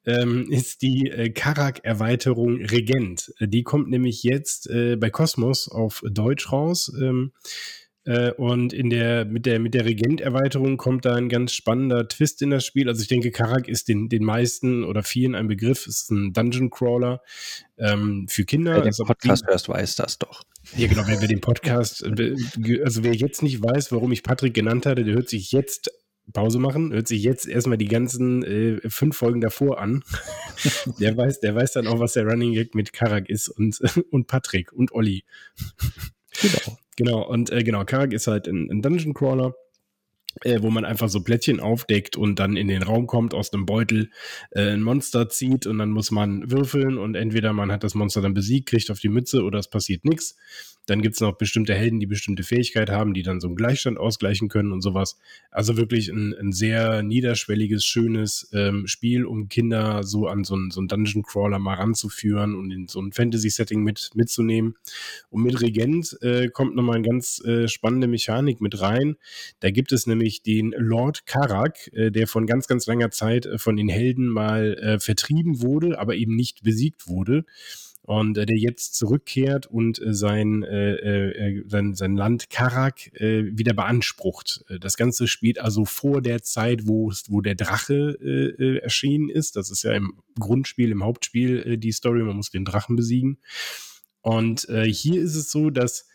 ähm, ist die äh, Karak-Erweiterung Regent. Die kommt nämlich jetzt bei Cosmos auf Deutsch raus. Ähm, äh, und in der, mit der, mit der Regent-Erweiterung kommt da ein ganz spannender Twist in das Spiel. Also ich denke, Karak ist den, den meisten oder vielen ein Begriff, ist ein Dungeon Crawler ähm, für Kinder. Wer den also Podcast hörst, weiß das doch. Ja, genau, wer, wer den Podcast, also wer jetzt nicht weiß, warum ich Patrick genannt hatte, der hört sich jetzt Pause machen, hört sich jetzt erstmal die ganzen äh, fünf Folgen davor an. der weiß, der weiß dann auch, was der Running Gag mit Karak ist und, und Patrick und Olli. Genau. Genau, und äh, genau, Karak ist halt ein, ein Dungeon Crawler. Äh, wo man einfach so Plättchen aufdeckt und dann in den Raum kommt, aus dem Beutel äh, ein Monster zieht und dann muss man würfeln und entweder man hat das Monster dann besiegt, kriegt auf die Mütze oder es passiert nichts. Dann gibt es noch bestimmte Helden, die bestimmte Fähigkeit haben, die dann so einen Gleichstand ausgleichen können und sowas. Also wirklich ein, ein sehr niederschwelliges, schönes ähm, Spiel, um Kinder so an so einen, so einen Dungeon Crawler mal ranzuführen und in so ein Fantasy-Setting mit, mitzunehmen. Und mit Regent äh, kommt nochmal eine ganz äh, spannende Mechanik mit rein. Da gibt es nämlich den Lord Karak, äh, der von ganz, ganz langer Zeit äh, von den Helden mal äh, vertrieben wurde, aber eben nicht besiegt wurde und äh, der jetzt zurückkehrt und äh, sein, äh, äh, sein, sein Land Karak äh, wieder beansprucht. Äh, das Ganze spielt also vor der Zeit, wo, wo der Drache äh, äh, erschienen ist. Das ist ja im Grundspiel, im Hauptspiel äh, die Story, man muss den Drachen besiegen. Und äh, hier ist es so, dass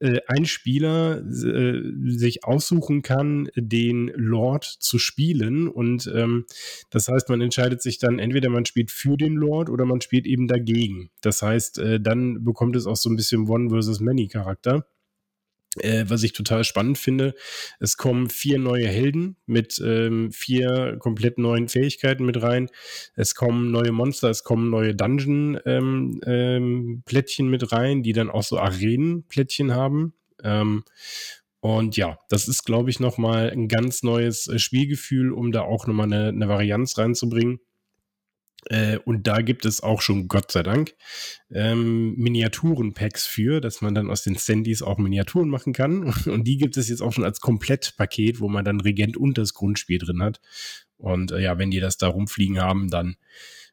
äh, ein Spieler äh, sich aussuchen kann, den Lord zu spielen. Und ähm, das heißt, man entscheidet sich dann, entweder man spielt für den Lord oder man spielt eben dagegen. Das heißt, äh, dann bekommt es auch so ein bisschen One versus Many Charakter. Äh, was ich total spannend finde, es kommen vier neue Helden mit ähm, vier komplett neuen Fähigkeiten mit rein. Es kommen neue Monster, es kommen neue Dungeon-Plättchen ähm, ähm, mit rein, die dann auch so Arenen-Plättchen haben. Ähm, und ja, das ist, glaube ich, nochmal ein ganz neues äh, Spielgefühl, um da auch nochmal eine, eine Varianz reinzubringen. Äh, und da gibt es auch schon, Gott sei Dank, ähm, Miniaturen-Packs für, dass man dann aus den Standys auch Miniaturen machen kann. Und die gibt es jetzt auch schon als Komplettpaket, wo man dann Regent und das Grundspiel drin hat. Und äh, ja, wenn die das da rumfliegen haben, dann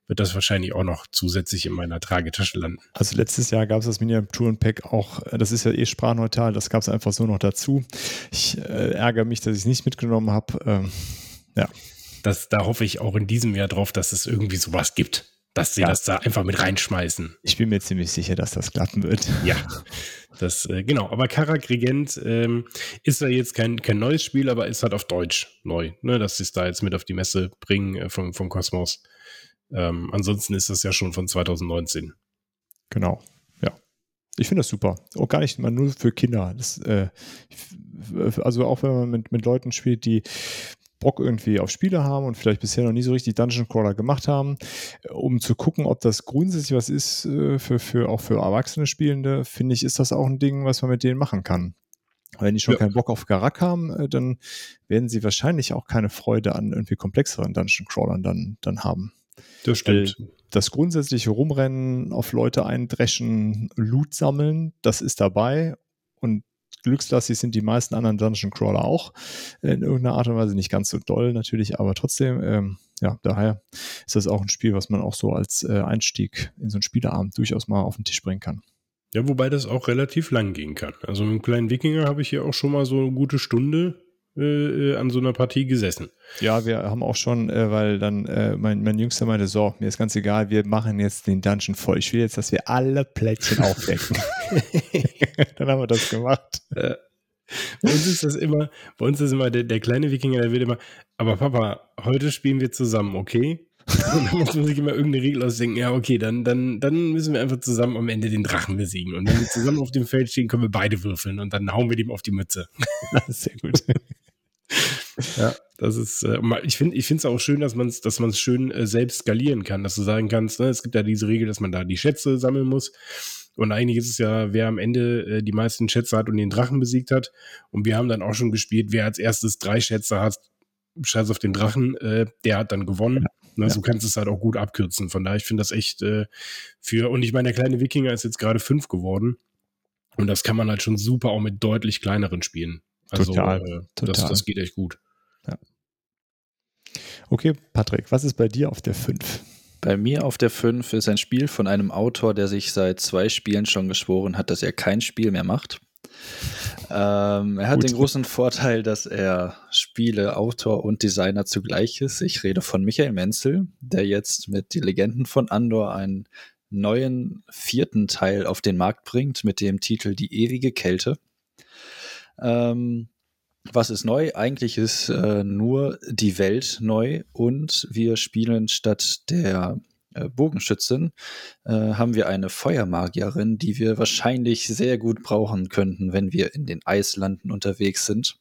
wird das wahrscheinlich auch noch zusätzlich in meiner Tragetasche landen. Also letztes Jahr gab es das Miniaturen-Pack auch, äh, das ist ja eh sprachneutral, das gab es einfach so noch dazu. Ich äh, ärgere mich, dass ich es nicht mitgenommen habe. Ähm, ja das, da hoffe ich auch in diesem Jahr drauf, dass es irgendwie sowas gibt. dass sie ja. das da einfach mit reinschmeißen. Ich bin mir ziemlich sicher, dass das klappen wird. Ja, das, äh, genau. Aber Karak Regent ähm, ist ja jetzt kein, kein neues Spiel, aber ist halt auf Deutsch neu, ne? dass sie es da jetzt mit auf die Messe bringen äh, vom, vom Kosmos. Ähm, ansonsten ist das ja schon von 2019. Genau, ja. Ich finde das super. Auch gar nicht mal nur für Kinder. Das, äh, also auch wenn man mit, mit Leuten spielt, die Bock irgendwie auf Spiele haben und vielleicht bisher noch nie so richtig Dungeon Crawler gemacht haben, um zu gucken, ob das grundsätzlich was ist äh, für, für auch für erwachsene Spielende, finde ich, ist das auch ein Ding, was man mit denen machen kann. Wenn die schon ja. keinen Bock auf Garak haben, äh, dann werden sie wahrscheinlich auch keine Freude an irgendwie komplexeren Dungeon Crawlern dann, dann haben. Das stimmt. Das grundsätzliche Rumrennen, auf Leute eindreschen, Loot sammeln, das ist dabei. Glückslastig sind die meisten anderen Dungeon Crawler auch. In irgendeiner Art und Weise nicht ganz so doll natürlich, aber trotzdem, ähm, ja, daher ist das auch ein Spiel, was man auch so als äh, Einstieg in so einen Spieleabend durchaus mal auf den Tisch bringen kann. Ja, wobei das auch relativ lang gehen kann. Also mit einem kleinen Wikinger habe ich hier auch schon mal so eine gute Stunde äh, äh, an so einer Partie gesessen. Ja, wir haben auch schon, äh, weil dann äh, mein, mein Jüngster meinte, so, mir ist ganz egal, wir machen jetzt den Dungeon voll. Ich will jetzt, dass wir alle Plättchen aufdecken. dann haben wir das gemacht. Äh, bei uns ist das immer, bei uns ist immer der, der kleine Wikinger, der will immer, aber Papa, heute spielen wir zusammen, okay? Und dann muss man sich immer irgendeine Regel ausdenken. Ja, okay, dann, dann, dann müssen wir einfach zusammen am Ende den Drachen besiegen. Und wenn wir zusammen auf dem Feld stehen, können wir beide würfeln und dann hauen wir dem auf die Mütze. Sehr gut. Ja, das ist, äh, ich finde ich finde es auch schön, dass man es dass man's schön äh, selbst skalieren kann, dass du sagen kannst, ne, es gibt ja diese Regel, dass man da die Schätze sammeln muss. Und eigentlich ist es ja, wer am Ende äh, die meisten Schätze hat und den Drachen besiegt hat. Und wir haben dann auch schon gespielt, wer als erstes drei Schätze hat, scheiß auf den Drachen, äh, der hat dann gewonnen. Ne, ja. So kannst du es halt auch gut abkürzen. Von daher, ich finde das echt äh, für, und ich meine, der kleine Wikinger ist jetzt gerade fünf geworden. Und das kann man halt schon super auch mit deutlich kleineren spielen. Also total, äh, total. Das, das geht echt gut. Ja. Okay, Patrick, was ist bei dir auf der 5? Bei mir auf der 5 ist ein Spiel von einem Autor, der sich seit zwei Spielen schon geschworen hat, dass er kein Spiel mehr macht. Ähm, er hat Gut. den großen Vorteil, dass er Spiele, Autor und Designer zugleich ist. Ich rede von Michael Menzel, der jetzt mit Die Legenden von Andor einen neuen vierten Teil auf den Markt bringt mit dem Titel Die ewige Kälte. Ähm, was ist neu? Eigentlich ist äh, nur die Welt neu und wir spielen statt der Bogenschützin äh, haben wir eine Feuermagierin, die wir wahrscheinlich sehr gut brauchen könnten, wenn wir in den Eislanden unterwegs sind.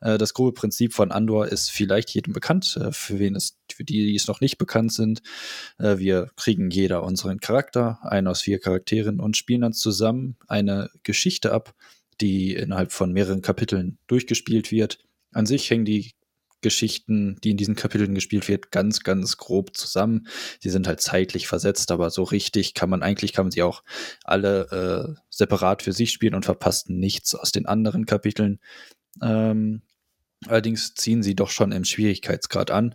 Äh, das grobe Prinzip von Andor ist vielleicht jedem bekannt, äh, für wen es, für die, die es noch nicht bekannt sind. Äh, wir kriegen jeder unseren Charakter, einen aus vier Charakteren und spielen dann zusammen eine Geschichte ab, die innerhalb von mehreren Kapiteln durchgespielt wird. An sich hängen die Geschichten, die in diesen Kapiteln gespielt wird, ganz, ganz grob zusammen. Sie sind halt zeitlich versetzt, aber so richtig kann man eigentlich, kann man sie auch alle äh, separat für sich spielen und verpasst nichts aus den anderen Kapiteln. Ähm, allerdings ziehen sie doch schon im Schwierigkeitsgrad an.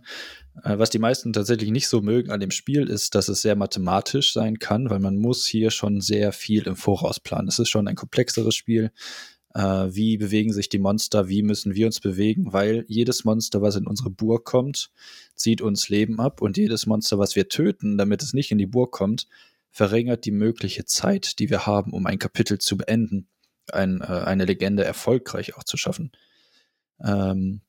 Äh, was die meisten tatsächlich nicht so mögen an dem Spiel ist, dass es sehr mathematisch sein kann, weil man muss hier schon sehr viel im Voraus planen. Es ist schon ein komplexeres Spiel äh, wie bewegen sich die Monster, wie müssen wir uns bewegen, weil jedes Monster, was in unsere Burg kommt, zieht uns Leben ab. Und jedes Monster, was wir töten, damit es nicht in die Burg kommt, verringert die mögliche Zeit, die wir haben, um ein Kapitel zu beenden, ein, äh, eine Legende erfolgreich auch zu schaffen. Ähm,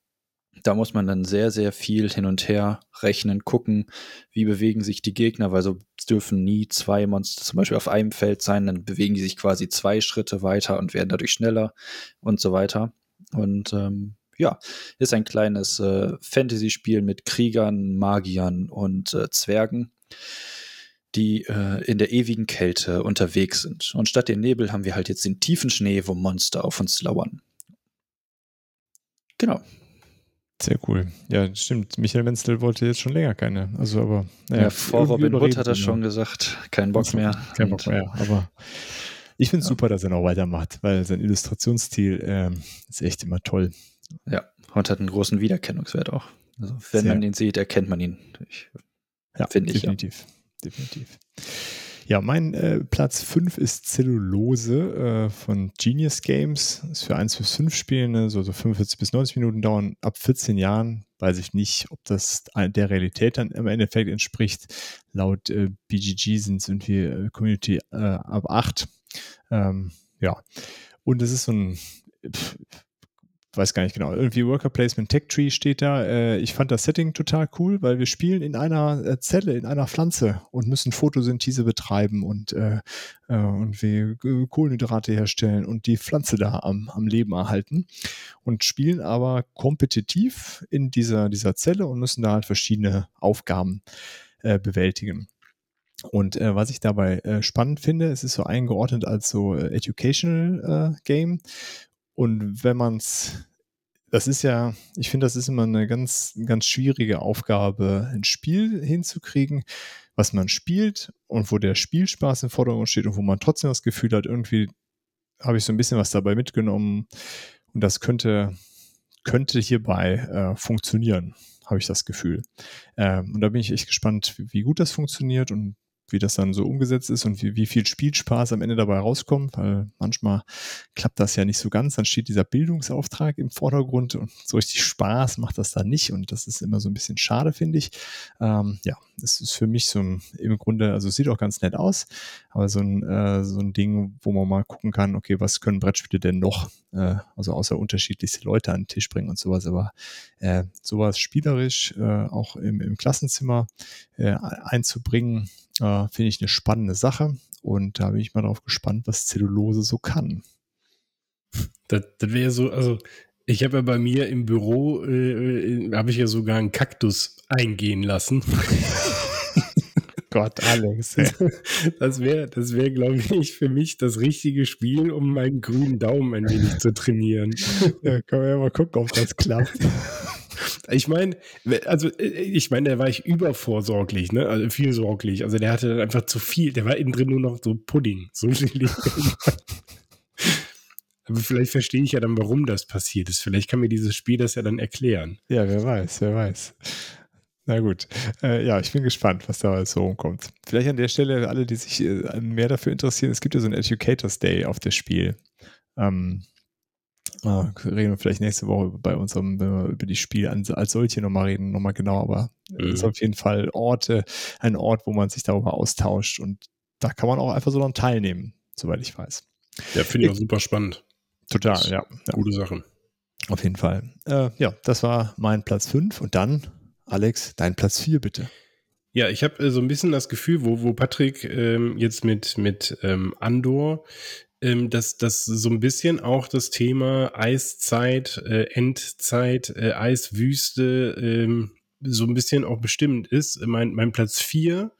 da muss man dann sehr, sehr viel hin und her rechnen, gucken, wie bewegen sich die Gegner, weil so dürfen nie zwei Monster zum Beispiel auf einem Feld sein, dann bewegen die sich quasi zwei Schritte weiter und werden dadurch schneller und so weiter. Und ähm, ja, ist ein kleines äh, Fantasy-Spiel mit Kriegern, Magiern und äh, Zwergen, die äh, in der ewigen Kälte unterwegs sind. Und statt dem Nebel haben wir halt jetzt den tiefen Schnee, wo Monster auf uns lauern. Genau, sehr cool. Ja, stimmt. Michael Menzel wollte jetzt schon länger keine. Also, aber. Naja, ja, vor Robin Hood hat er schon gesagt, kein Bock mehr. Kein Bock mehr, aber. Ich finde es ja. super, dass er noch weitermacht, weil sein Illustrationsstil ähm, ist echt immer toll. Ja, und hat einen großen Wiedererkennungswert auch. Also, wenn Sehr. man ihn sieht, erkennt man ihn. Ich, ja, finde ich. Definitiv. Ja. Definitiv. Ja, mein äh, Platz 5 ist Zellulose äh, von Genius Games. Ist für 1 bis 5 Spiele, ne? so, so 45 bis 90 Minuten dauern, ab 14 Jahren weiß ich nicht, ob das der Realität dann im Endeffekt entspricht. Laut äh, BGG sind es irgendwie äh, Community äh, ab 8. Ähm, ja. Und es ist so ein, weiß gar nicht genau, irgendwie Worker Placement Tech Tree steht da. Äh, ich fand das Setting total cool, weil wir spielen in einer äh, Zelle, in einer Pflanze und müssen Photosynthese betreiben und, äh, äh, und wir Kohlenhydrate herstellen und die Pflanze da am, am Leben erhalten und spielen aber kompetitiv in dieser, dieser Zelle und müssen da halt verschiedene Aufgaben äh, bewältigen. Und äh, was ich dabei äh, spannend finde, es ist so eingeordnet als so äh, Educational Game. Und wenn man es, das ist ja, ich finde, das ist immer eine ganz, ganz schwierige Aufgabe, ein Spiel hinzukriegen, was man spielt und wo der Spielspaß im Vordergrund steht und wo man trotzdem das Gefühl hat, irgendwie habe ich so ein bisschen was dabei mitgenommen und das könnte, könnte hierbei äh, funktionieren, habe ich das Gefühl. Ähm, und da bin ich echt gespannt, wie, wie gut das funktioniert und wie das dann so umgesetzt ist und wie, wie viel Spielspaß am Ende dabei rauskommt, weil manchmal klappt das ja nicht so ganz. Dann steht dieser Bildungsauftrag im Vordergrund und so richtig Spaß macht das dann nicht und das ist immer so ein bisschen schade, finde ich. Ähm, ja, es ist für mich so im Grunde, also es sieht auch ganz nett aus, aber so ein, äh, so ein Ding, wo man mal gucken kann, okay, was können Brettspiele denn noch? Äh, also außer unterschiedlichste Leute an den Tisch bringen und sowas, aber äh, sowas spielerisch äh, auch im, im Klassenzimmer äh, einzubringen, äh, Finde ich eine spannende Sache und da bin ich mal drauf gespannt, was Zellulose so kann. Das, das wäre so, also ich habe ja bei mir im Büro, äh, äh habe ich ja sogar einen Kaktus eingehen lassen. Gott, Alex. Das wäre, das wäre, glaube ich, für mich das richtige Spiel, um meinen grünen Daumen ein wenig zu trainieren. Ja, können wir ja mal gucken, ob das klappt. Ich meine, also äh, ich meine, da war ich übervorsorglich, ne? Also viel sorglich. Also der hatte einfach zu viel. Der war innen drin nur noch so Pudding. So Aber vielleicht verstehe ich ja dann, warum das passiert ist. Vielleicht kann mir dieses Spiel das ja dann erklären. Ja, wer weiß, wer weiß. Na gut. Äh, ja, ich bin gespannt, was da so rumkommt. Vielleicht an der Stelle, alle, die sich äh, mehr dafür interessieren, es gibt ja so einen Educators Day auf das Spiel. Ähm, äh, reden wir vielleicht nächste Woche bei unserem, wenn wir über die Spiele als, als solche nochmal reden, nochmal genau, aber es mhm. ist auf jeden Fall Orte, ein Ort, wo man sich darüber austauscht und da kann man auch einfach so dann teilnehmen, soweit ich weiß. Ja, finde ich auch super spannend. Total, ja, ja. Gute Sache. Auf jeden Fall. Äh, ja, das war mein Platz 5 und dann, Alex, dein Platz 4 bitte. Ja, ich habe äh, so ein bisschen das Gefühl, wo, wo Patrick ähm, jetzt mit, mit ähm, Andor ähm, dass das so ein bisschen auch das Thema Eiszeit, äh, Endzeit, äh, Eiswüste ähm, so ein bisschen auch bestimmend ist. Mein, mein Platz 4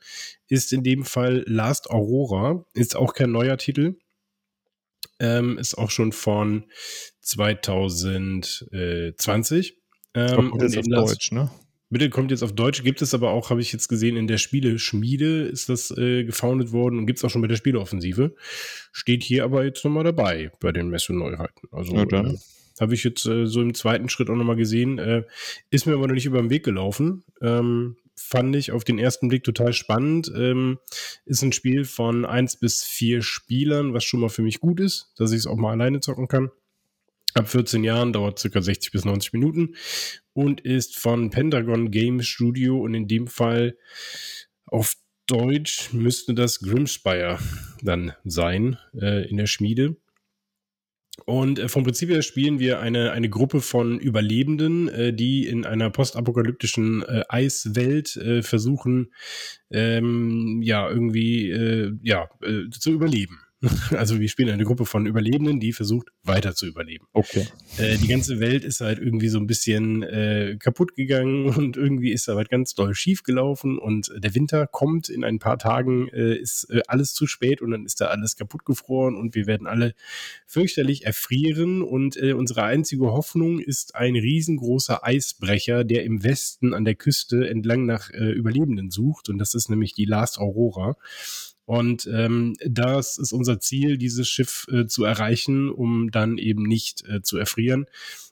ist in dem Fall Last Aurora, ist auch kein neuer Titel. Ähm, ist auch schon von 2020. Ähm, und in Deutsch, ne? Bitte kommt jetzt auf Deutsch, gibt es aber auch, habe ich jetzt gesehen, in der Spiele-Schmiede ist das äh, gefoundet worden und gibt es auch schon bei der Spieleoffensive. Steht hier aber jetzt nochmal dabei bei den Messe-Neuheiten. Also äh, habe ich jetzt äh, so im zweiten Schritt auch nochmal gesehen. Äh, ist mir aber noch nicht über den Weg gelaufen. Ähm, fand ich auf den ersten Blick total spannend. Ähm, ist ein Spiel von eins bis vier Spielern, was schon mal für mich gut ist, dass ich es auch mal alleine zocken kann. Ab 14 Jahren dauert circa 60 bis 90 Minuten und ist von Pentagon Game Studio und in dem Fall auf Deutsch müsste das Grimspire dann sein äh, in der Schmiede. Und äh, vom Prinzip her spielen wir eine, eine Gruppe von Überlebenden, äh, die in einer postapokalyptischen äh, Eiswelt äh, versuchen, ähm, ja, irgendwie, äh, ja, äh, zu überleben. Also wir spielen eine Gruppe von Überlebenden, die versucht weiter zu überleben. Okay. Äh, die ganze Welt ist halt irgendwie so ein bisschen äh, kaputt gegangen und irgendwie ist da halt ganz doll schief gelaufen und der Winter kommt in ein paar Tagen, äh, ist äh, alles zu spät und dann ist da alles kaputt gefroren und wir werden alle fürchterlich erfrieren und äh, unsere einzige Hoffnung ist ein riesengroßer Eisbrecher, der im Westen an der Küste entlang nach äh, Überlebenden sucht und das ist nämlich die Last Aurora. Und ähm, das ist unser Ziel, dieses Schiff äh, zu erreichen, um dann eben nicht äh, zu erfrieren.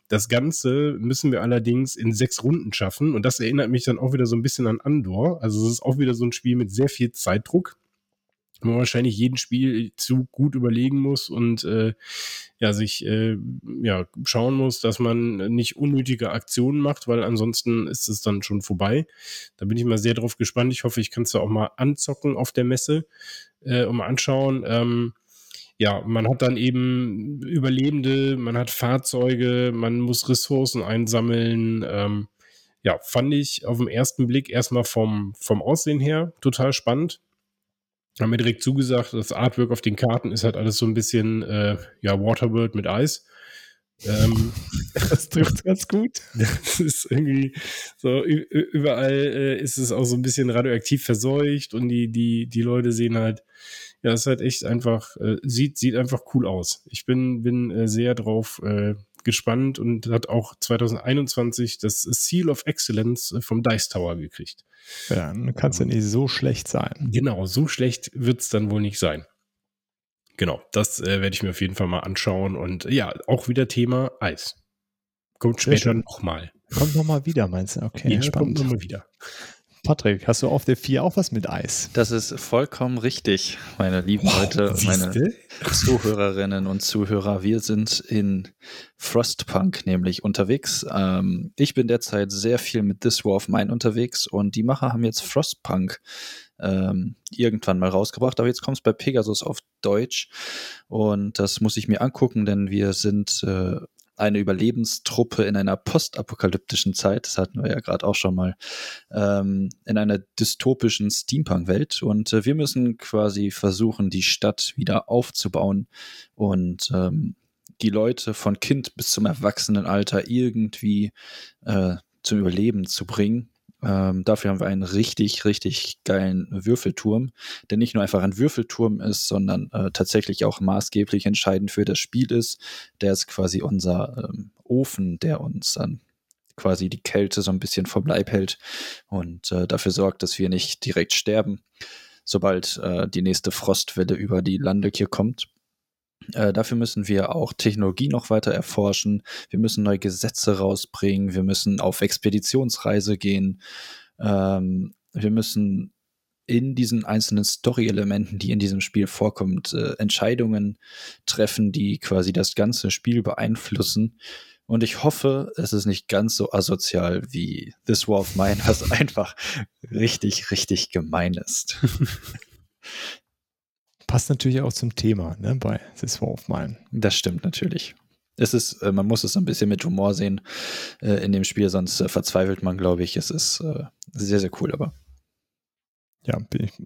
Das Ganze müssen wir allerdings in sechs Runden schaffen. Und das erinnert mich dann auch wieder so ein bisschen an Andor. Also es ist auch wieder so ein Spiel mit sehr viel Zeitdruck. Man wahrscheinlich jeden Spiel zu gut überlegen muss und äh, ja sich äh, ja schauen muss, dass man nicht unnötige Aktionen macht, weil ansonsten ist es dann schon vorbei. Da bin ich mal sehr drauf gespannt. Ich hoffe, ich kann es da auch mal anzocken auf der Messe äh, und mal anschauen. Ähm, ja, man hat dann eben Überlebende, man hat Fahrzeuge, man muss Ressourcen einsammeln. Ähm, ja, fand ich auf den ersten Blick erstmal vom, vom Aussehen her total spannend haben mir direkt zugesagt, das Artwork auf den Karten ist halt alles so ein bisschen, äh, ja, Waterworld mit Eis. Ähm, das trifft ganz gut. Das ist irgendwie so, überall äh, ist es auch so ein bisschen radioaktiv verseucht und die, die, die Leute sehen halt, ja, es ist halt echt einfach, äh, sieht, sieht einfach cool aus. Ich bin, bin äh, sehr drauf äh, gespannt und hat auch 2021 das Seal of Excellence äh, vom Dice Tower gekriegt. Ja, dann kann es ja nicht so schlecht sein. Genau, so schlecht wird es dann wohl nicht sein. Genau, das äh, werde ich mir auf jeden Fall mal anschauen. Und ja, auch wieder Thema Eis. Kommt später nochmal. Kommt nochmal wieder, meinst du? Okay, ja, spannend. kommt nochmal wieder. Patrick, hast du auf der 4 auch was mit Eis? Das ist vollkommen richtig, meine lieben wow, Leute, meine Zuhörerinnen und Zuhörer. Wir sind in Frostpunk nämlich unterwegs. Ähm, ich bin derzeit sehr viel mit This War of Mine unterwegs und die Macher haben jetzt Frostpunk ähm, irgendwann mal rausgebracht. Aber jetzt kommt es bei Pegasus auf Deutsch und das muss ich mir angucken, denn wir sind äh, eine Überlebenstruppe in einer postapokalyptischen Zeit, das hatten wir ja gerade auch schon mal, ähm, in einer dystopischen Steampunk-Welt. Und äh, wir müssen quasi versuchen, die Stadt wieder aufzubauen und ähm, die Leute von Kind bis zum Erwachsenenalter irgendwie äh, zum Überleben zu bringen. Ähm, dafür haben wir einen richtig, richtig geilen Würfelturm, der nicht nur einfach ein Würfelturm ist, sondern äh, tatsächlich auch maßgeblich entscheidend für das Spiel ist. Der ist quasi unser ähm, Ofen, der uns dann quasi die Kälte so ein bisschen vom Leib hält und äh, dafür sorgt, dass wir nicht direkt sterben, sobald äh, die nächste Frostwelle über die Lande hier kommt. Äh, dafür müssen wir auch Technologie noch weiter erforschen. Wir müssen neue Gesetze rausbringen. Wir müssen auf Expeditionsreise gehen. Ähm, wir müssen in diesen einzelnen Story-Elementen, die in diesem Spiel vorkommt, äh, Entscheidungen treffen, die quasi das ganze Spiel beeinflussen. Und ich hoffe, es ist nicht ganz so asozial wie This War of Mine, was einfach richtig, richtig gemein ist. Passt natürlich auch zum Thema ne, bei This War of Mine. Das stimmt natürlich. Es ist, äh, man muss es ein bisschen mit Humor sehen äh, in dem Spiel, sonst äh, verzweifelt man, glaube ich. Es ist äh, sehr, sehr cool, aber. Ja,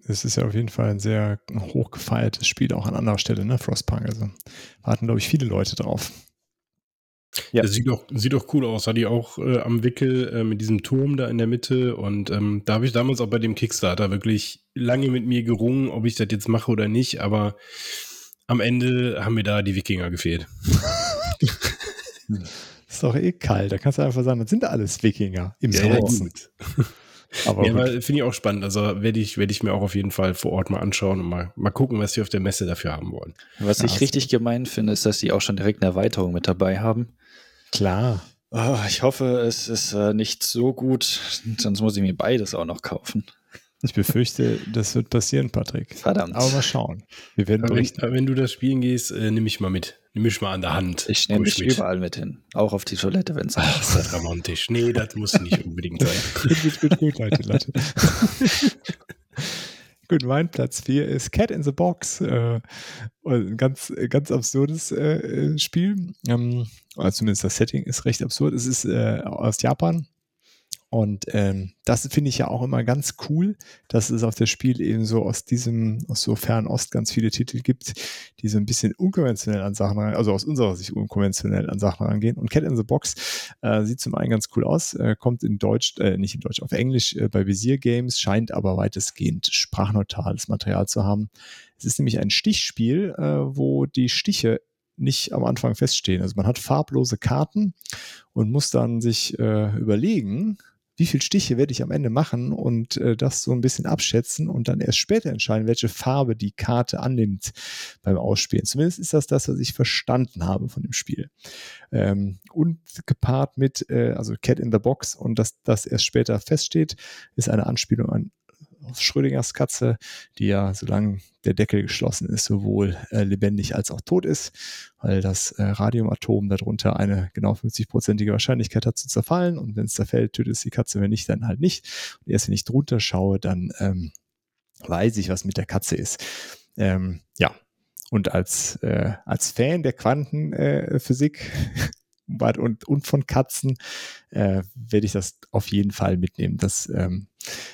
es ist ja auf jeden Fall ein sehr hochgefeiertes Spiel, auch an anderer Stelle, ne? Frostpunk. Also warten, glaube ich, viele Leute drauf. Ja. Das sieht doch, sieht doch cool aus. Hat die auch äh, am Wickel äh, mit diesem Turm da in der Mitte. Und ähm, da habe ich damals auch bei dem Kickstarter wirklich lange mit mir gerungen, ob ich das jetzt mache oder nicht. Aber am Ende haben mir da die Wikinger gefehlt. ist doch eh kalt. Da kannst du einfach sagen, das sind alles Wikinger im ja, Herzen. Aber ja, finde ich auch spannend. Also werde ich, werde ich mir auch auf jeden Fall vor Ort mal anschauen und mal, mal gucken, was sie auf der Messe dafür haben wollen. Was ja, ich richtig gemein finde, ist, dass sie auch schon direkt eine Erweiterung mit dabei haben. Klar. Oh, ich hoffe, es ist äh, nicht so gut, sonst muss ich mir beides auch noch kaufen. Ich befürchte, das wird passieren, Patrick. Verdammt. Aber mal schauen. Wir werden aber berichten. Wenn, wenn, du das spielen gehst, äh, nimm mich mal mit. Nimm mich mal an der Hand. Ich nehme mich mit. überall mit hin. Auch auf die Toilette, wenn es sein muss. Das ist romantisch. Nee, das muss nicht unbedingt sein. gut, gut, gut, gut, Leute, Leute. Gut, mein Platz 4 ist Cat in the Box. Äh, ein ganz, ganz absurdes äh, Spiel. Ähm, also zumindest das Setting ist recht absurd. Es ist äh, aus Japan und ähm, das finde ich ja auch immer ganz cool, dass es auf das Spiel eben so aus diesem, aus so Fernost ganz viele Titel gibt, die so ein bisschen unkonventionell an Sachen rein, also aus unserer Sicht unkonventionell an Sachen rangehen. Und Cat in the Box äh, sieht zum einen ganz cool aus, äh, kommt in Deutsch, äh, nicht in Deutsch, auf Englisch äh, bei Visier Games, scheint aber weitestgehend sprachneutrales Material zu haben. Es ist nämlich ein Stichspiel, äh, wo die Stiche nicht am Anfang feststehen. Also man hat farblose Karten und muss dann sich äh, überlegen, wie viele Stiche werde ich am Ende machen und äh, das so ein bisschen abschätzen und dann erst später entscheiden, welche Farbe die Karte annimmt beim Ausspielen. Zumindest ist das das, was ich verstanden habe von dem Spiel. Ähm, und gepaart mit, äh, also Cat in the Box und dass das erst später feststeht, ist eine Anspielung an aus Schrödingers Katze, die ja, solange der Deckel geschlossen ist, sowohl äh, lebendig als auch tot ist, weil das äh, Radiumatom darunter eine genau 50-prozentige Wahrscheinlichkeit hat zu zerfallen. Und wenn es zerfällt, tötet es die Katze, wenn nicht, dann halt nicht. Und erst wenn ich drunter schaue, dann ähm, weiß ich, was mit der Katze ist. Ähm, ja, und als, äh, als Fan der Quantenphysik und, und von Katzen äh, werde ich das auf jeden Fall mitnehmen. Das, ähm,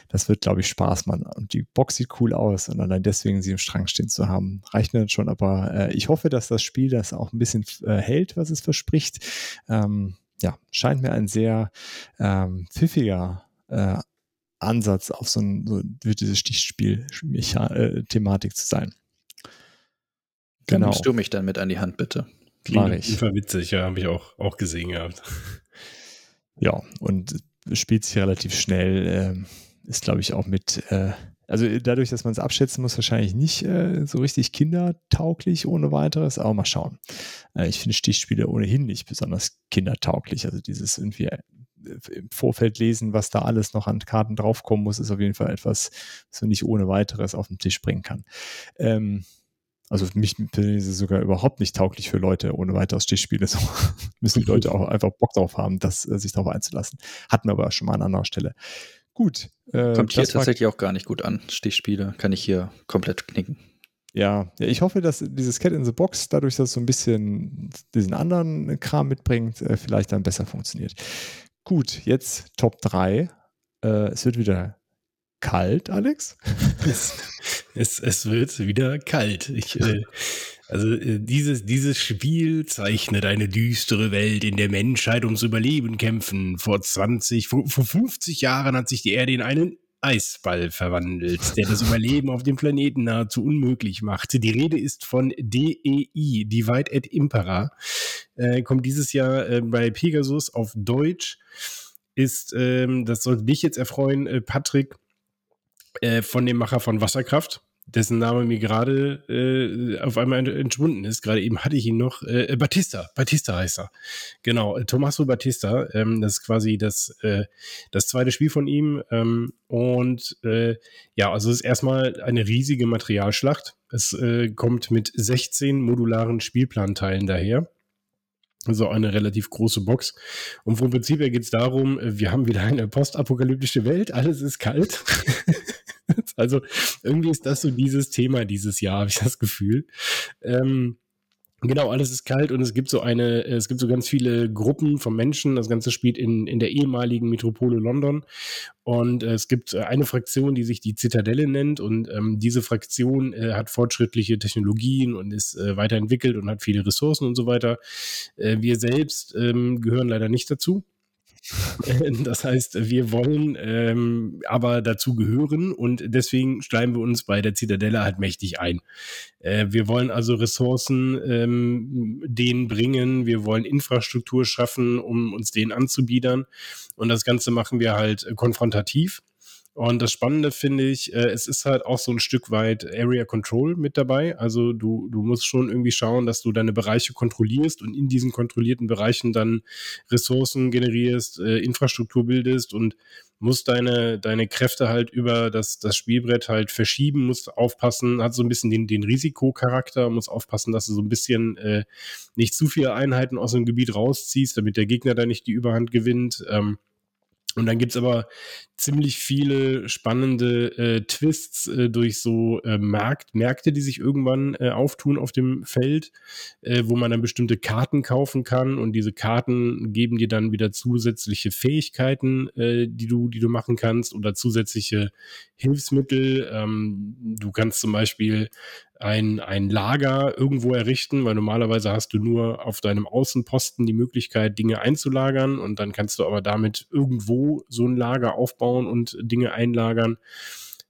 das wird, glaube ich, Spaß machen. Und die Box sieht cool aus und allein deswegen sie im Schrank stehen zu haben, reicht mir dann schon. Aber äh, ich hoffe, dass das Spiel das auch ein bisschen äh, hält, was es verspricht. Ähm, ja, scheint mir ein sehr ähm, pfiffiger äh, Ansatz auf so, ein, so diese Stichspiel-Thematik zu sein. Genau. Nimmst du mich dann mit an die Hand, bitte? Mach ich. War witzig, ja, habe ich auch, auch gesehen gehabt. Ja, und spielt sich relativ schnell, äh, ist glaube ich auch mit, äh, also dadurch, dass man es abschätzen muss, wahrscheinlich nicht äh, so richtig kindertauglich ohne weiteres, aber mal schauen. Äh, ich finde Stichspiele ohnehin nicht besonders kindertauglich. Also dieses irgendwie äh, im Vorfeld lesen, was da alles noch an Karten draufkommen muss, ist auf jeden Fall etwas, was man nicht ohne weiteres auf den Tisch bringen kann. Ähm, also für mich persönlich ist es sogar überhaupt nicht tauglich für Leute ohne weiteres Stichspiele. So müssen die Leute auch einfach Bock drauf haben, das, äh, sich darauf einzulassen. Hatten wir aber schon mal an anderer Stelle. Gut. Äh, Kommt hier tatsächlich auch gar nicht gut an. Stichspiele kann ich hier komplett knicken. Ja, ja, ich hoffe, dass dieses Cat in the Box, dadurch, dass es so ein bisschen diesen anderen Kram mitbringt, äh, vielleicht dann besser funktioniert. Gut, jetzt Top 3. Äh, es wird wieder kalt, Alex? Es, es, wird wieder kalt. Ich, äh, also äh, dieses, dieses Spiel zeichnet eine düstere Welt, in der Menschheit ums Überleben kämpfen. Vor 20, vor, vor 50 Jahren hat sich die Erde in einen Eisball verwandelt, der das Überleben auf dem Planeten nahezu unmöglich macht. Die Rede ist von DEI, Divide et Impera. Äh, kommt dieses Jahr äh, bei Pegasus auf Deutsch. Ist, ähm, das sollte dich jetzt erfreuen, äh, Patrick, äh, von dem Macher von Wasserkraft, dessen Name mir gerade äh, auf einmal entschwunden ist. Gerade eben hatte ich ihn noch. Äh, äh, Batista, Batista heißt er. Genau, äh, Tommaso Batista. Ähm, das ist quasi das, äh, das zweite Spiel von ihm. Ähm, und äh, ja, also es ist erstmal eine riesige Materialschlacht. Es äh, kommt mit 16 modularen Spielplanteilen daher. Also eine relativ große Box. Und vom Prinzip her geht es darum, äh, wir haben wieder eine postapokalyptische Welt, alles ist kalt. also irgendwie ist das so dieses Thema dieses Jahr, habe ich das Gefühl. Ähm, Genau, alles ist kalt und es gibt so eine, es gibt so ganz viele Gruppen von Menschen. Das Ganze spielt in, in der ehemaligen Metropole London. Und äh, es gibt eine Fraktion, die sich die Zitadelle nennt. Und ähm, diese Fraktion äh, hat fortschrittliche Technologien und ist äh, weiterentwickelt und hat viele Ressourcen und so weiter. Äh, wir selbst ähm, gehören leider nicht dazu. Das heißt, wir wollen ähm, aber dazu gehören und deswegen schreiben wir uns bei der Zitadelle halt mächtig ein. Äh, wir wollen also Ressourcen ähm, denen bringen, wir wollen Infrastruktur schaffen, um uns denen anzubiedern und das Ganze machen wir halt konfrontativ. Und das Spannende finde ich, äh, es ist halt auch so ein Stück weit Area Control mit dabei. Also du, du musst schon irgendwie schauen, dass du deine Bereiche kontrollierst und in diesen kontrollierten Bereichen dann Ressourcen generierst, äh, Infrastruktur bildest und musst deine, deine Kräfte halt über das, das Spielbrett halt verschieben, musst aufpassen, hat so ein bisschen den, den Risikocharakter, muss aufpassen, dass du so ein bisschen äh, nicht zu viele Einheiten aus dem Gebiet rausziehst, damit der Gegner da nicht die Überhand gewinnt. Ähm, und dann gibt's aber ziemlich viele spannende äh, Twists äh, durch so äh, Markt, Märkte, die sich irgendwann äh, auftun auf dem Feld, äh, wo man dann bestimmte Karten kaufen kann und diese Karten geben dir dann wieder zusätzliche Fähigkeiten, äh, die du, die du machen kannst oder zusätzliche Hilfsmittel. Ähm, du kannst zum Beispiel ein, ein Lager irgendwo errichten, weil normalerweise hast du nur auf deinem Außenposten die Möglichkeit, Dinge einzulagern und dann kannst du aber damit irgendwo so ein Lager aufbauen und Dinge einlagern.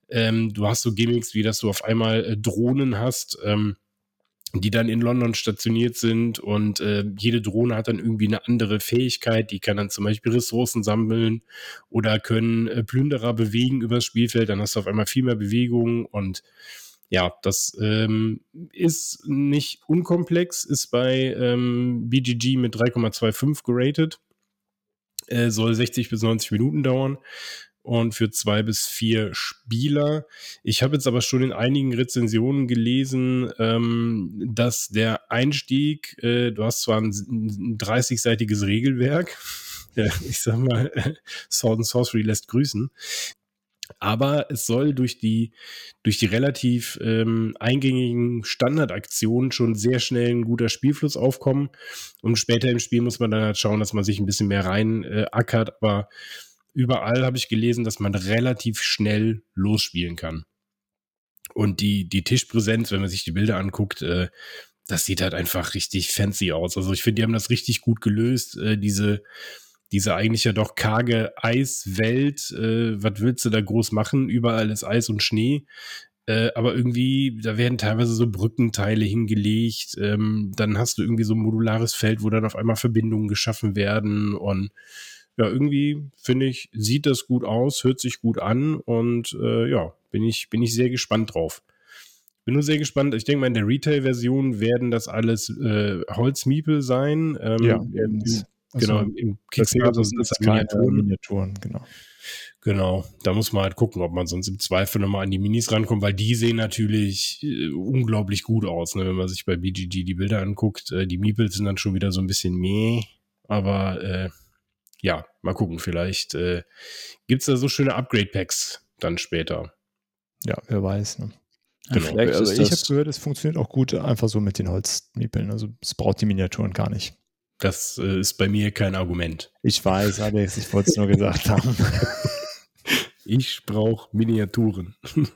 Ähm, du hast so Gimmicks, wie dass du auf einmal äh, Drohnen hast, ähm, die dann in London stationiert sind und äh, jede Drohne hat dann irgendwie eine andere Fähigkeit, die kann dann zum Beispiel Ressourcen sammeln oder können äh, Plünderer bewegen übers Spielfeld, dann hast du auf einmal viel mehr Bewegung und ja, das ähm, ist nicht unkomplex, ist bei ähm, BGG mit 3,25 geratet, äh, soll 60 bis 90 Minuten dauern und für zwei bis vier Spieler. Ich habe jetzt aber schon in einigen Rezensionen gelesen, ähm, dass der Einstieg, äh, du hast zwar ein, ein 30-seitiges Regelwerk, ich sag mal, Sword and Sorcery lässt grüßen. Aber es soll durch die, durch die relativ ähm, eingängigen Standardaktionen schon sehr schnell ein guter Spielfluss aufkommen. Und später im Spiel muss man dann halt schauen, dass man sich ein bisschen mehr rein äh, ackert. Aber überall habe ich gelesen, dass man relativ schnell losspielen kann. Und die, die Tischpräsenz, wenn man sich die Bilder anguckt, äh, das sieht halt einfach richtig fancy aus. Also ich finde, die haben das richtig gut gelöst. Äh, diese, diese eigentlich ja doch karge Eiswelt, äh, was willst du da groß machen? Überall ist Eis und Schnee. Äh, aber irgendwie, da werden teilweise so Brückenteile hingelegt. Ähm, dann hast du irgendwie so ein modulares Feld, wo dann auf einmal Verbindungen geschaffen werden und ja, irgendwie finde ich, sieht das gut aus, hört sich gut an und äh, ja, bin ich, bin ich sehr gespannt drauf. Bin nur sehr gespannt. Ich denke mal, in der Retail-Version werden das alles äh, Holzmiepel sein. Ähm, Ja, Also, genau, im das Kickstarter sind sind das Miniaturen. Miniaturen, genau. Genau, da muss man halt gucken, ob man sonst im Zweifel nochmal an die Minis rankommt, weil die sehen natürlich äh, unglaublich gut aus, ne? wenn man sich bei BGG die Bilder anguckt. Äh, die Meeples sind dann schon wieder so ein bisschen meh, aber äh, ja, mal gucken, vielleicht äh, gibt es da so schöne Upgrade-Packs dann später. Ja, wer weiß. Ne? Genau. Vielleicht Also ich habe gehört, es funktioniert auch gut einfach so mit den Holzmiepeln. Also es braucht die Miniaturen gar nicht. Das äh, ist bei mir kein Argument. Ich weiß, Alex, ich wollte es nur gesagt haben. Ich brauche Miniaturen.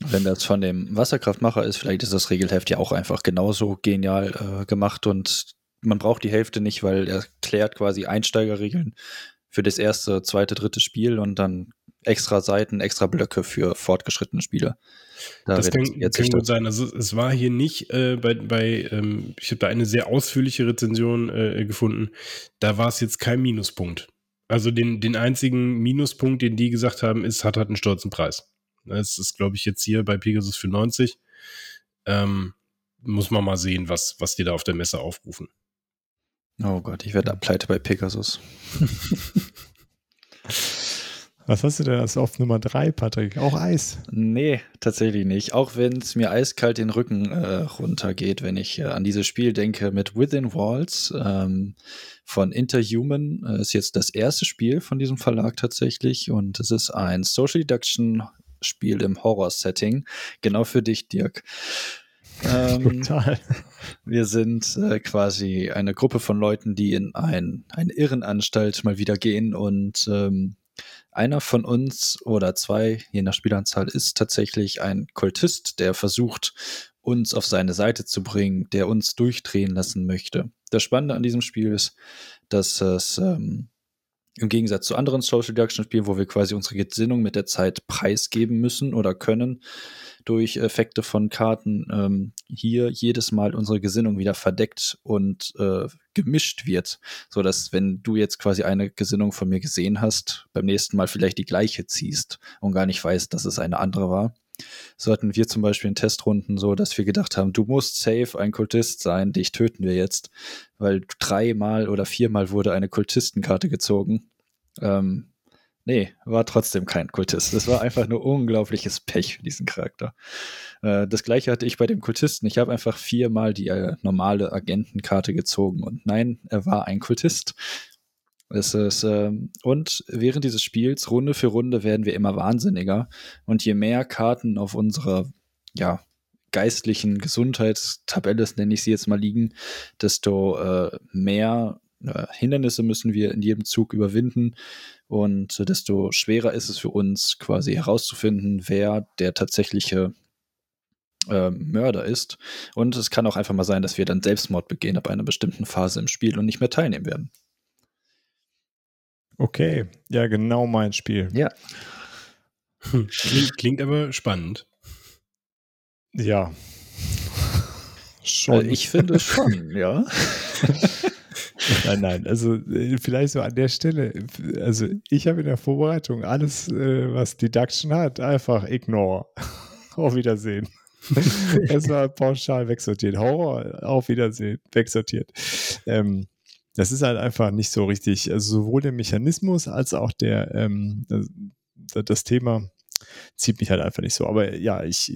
wenn das von dem Wasserkraftmacher ist, vielleicht ist das Regelheft ja auch einfach genauso genial äh, gemacht und man braucht die Hälfte nicht, weil er klärt quasi Einsteigerregeln für das erste, zweite, dritte Spiel und dann extra Seiten, extra Blöcke für fortgeschrittene Spieler. Da das kann, jetzt kann gut sein. Also es war hier nicht äh, bei, bei ähm, ich habe da eine sehr ausführliche Rezension äh, gefunden. Da war es jetzt kein Minuspunkt. Also den, den einzigen Minuspunkt, den die gesagt haben, ist, hat halt einen stolzen Preis. Das ist, glaube ich, jetzt hier bei Pegasus für 90. Ähm, muss man mal sehen, was, was die da auf der Messe aufrufen. Oh Gott, ich werde pleite bei Pegasus. Was hast du denn als auf Nummer 3, Patrick? Auch Eis. Nee, tatsächlich nicht. Auch wenn es mir eiskalt den Rücken äh, runtergeht, wenn ich äh, an dieses Spiel denke mit Within Walls ähm, von Interhuman. Äh, ist jetzt das erste Spiel von diesem Verlag tatsächlich und es ist ein Social Deduction Spiel im Horror-Setting. Genau für dich, Dirk. Ähm, Total. wir sind äh, quasi eine Gruppe von Leuten, die in ein, eine Irrenanstalt mal wieder gehen und ähm, einer von uns oder zwei, je nach Spielanzahl, ist tatsächlich ein Kultist, der versucht, uns auf seine Seite zu bringen, der uns durchdrehen lassen möchte. Das Spannende an diesem Spiel ist, dass es ähm, im Gegensatz zu anderen Social Deduction Spielen, wo wir quasi unsere Gesinnung mit der Zeit preisgeben müssen oder können, durch Effekte von Karten ähm, hier jedes Mal unsere Gesinnung wieder verdeckt und äh, gemischt wird, so dass wenn du jetzt quasi eine Gesinnung von mir gesehen hast, beim nächsten Mal vielleicht die gleiche ziehst und gar nicht weißt, dass es eine andere war. So hatten wir zum Beispiel in Testrunden so, dass wir gedacht haben, du musst safe ein Kultist sein, dich töten wir jetzt, weil dreimal oder viermal wurde eine Kultistenkarte gezogen. Ähm, Nee, war trotzdem kein Kultist. Das war einfach nur unglaubliches Pech für diesen Charakter. Äh, das gleiche hatte ich bei dem Kultisten. Ich habe einfach viermal die äh, normale Agentenkarte gezogen und nein, er war ein Kultist. Es ist, ähm, und während dieses Spiels, Runde für Runde, werden wir immer wahnsinniger. Und je mehr Karten auf unserer, ja, geistlichen Gesundheitstabelle, nenne ich sie jetzt mal, liegen, desto äh, mehr äh, Hindernisse müssen wir in jedem Zug überwinden und äh, desto schwerer ist es für uns quasi herauszufinden, wer der tatsächliche äh, Mörder ist. Und es kann auch einfach mal sein, dass wir dann Selbstmord begehen ab einer bestimmten Phase im Spiel und nicht mehr teilnehmen werden. Okay, ja, genau mein Spiel. Ja. Klingt, klingt aber spannend. Ja. Schon. Also ich finde schon, ja. Nein, nein, also äh, vielleicht so an der Stelle, also ich habe in der Vorbereitung alles, äh, was Deduction hat, einfach ignore. Auf Wiedersehen. Es war pauschal wegsortiert. Horror, auf Wiedersehen, wegsortiert. Ähm, das ist halt einfach nicht so richtig, also sowohl der Mechanismus als auch der, ähm, das, Thema zieht mich halt einfach nicht so. Aber ja, ich,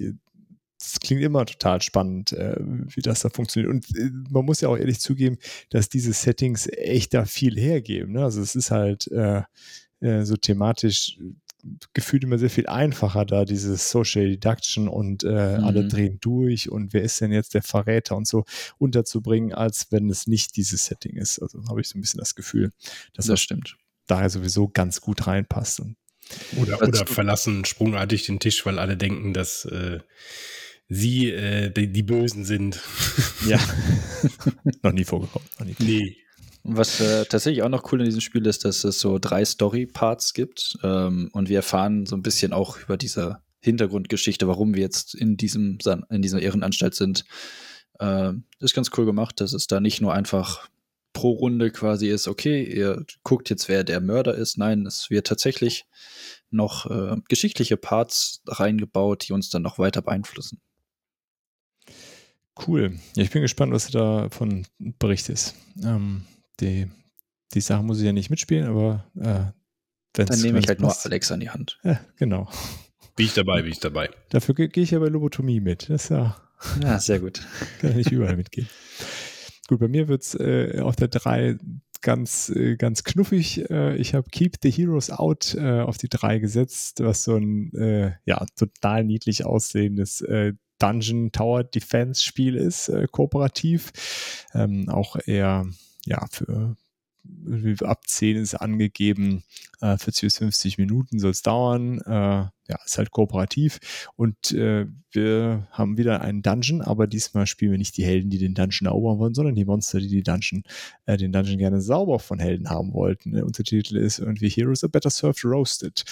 es klingt immer total spannend, äh, wie das da funktioniert. Und äh, man muss ja auch ehrlich zugeben, dass diese Settings echt da viel hergeben. Ne? Also es ist halt äh, äh so thematisch gefühlt immer sehr viel einfacher, da dieses Social Deduction und äh, mhm. alle drehen durch und wer ist denn jetzt der Verräter und so unterzubringen, als wenn es nicht dieses Setting ist. Also habe ich so ein bisschen das Gefühl, dass das, das stimmt. daher sowieso ganz gut reinpasst. Und oder, oder verlassen sprungartig den Tisch, weil alle denken, dass äh, sie äh, die, die, Bösen sind. Ja. noch nie vorgekommen. Noch nie. Nee. Was äh, tatsächlich auch noch cool in diesem Spiel ist, dass es so drei Story-Parts gibt ähm, und wir erfahren so ein bisschen auch über diese Hintergrundgeschichte, warum wir jetzt in diesem in dieser Ehrenanstalt sind. Äh, ist ganz cool gemacht, dass es da nicht nur einfach pro Runde quasi ist, okay, ihr guckt jetzt, wer der Mörder ist. Nein, es wird tatsächlich noch äh, geschichtliche Parts reingebaut, die uns dann noch weiter beeinflussen. Cool. Ja, ich bin gespannt, was du davon berichtest. Ähm, die, die Sache muss ich ja nicht mitspielen, aber äh, Dann nehme ich halt passt. nur Alex an die Hand. Ja, genau. Bin ich dabei, bin ich dabei. Dafür gehe ich ja bei Lobotomie mit. Das ist ja. Ja, sehr gut. Kann ich nicht überall mitgehen. Gut, bei mir wird es äh, auf der 3 ganz, äh, ganz knuffig. Äh, ich habe Keep the Heroes Out äh, auf die 3 gesetzt, was so ein äh, ja, total niedlich aussehendes äh, Dungeon Tower Defense Spiel ist, äh, kooperativ. Ähm, auch eher ja, für ab 10 ist angegeben, äh, 40 bis 50 Minuten soll es dauern. Äh, ja, ist halt kooperativ. Und äh, wir haben wieder einen Dungeon, aber diesmal spielen wir nicht die Helden, die den Dungeon erobern wollen, sondern die Monster, die, die Dungeon, äh, den Dungeon gerne sauber von Helden haben wollten. Der Untertitel ist irgendwie Heroes are better served roasted.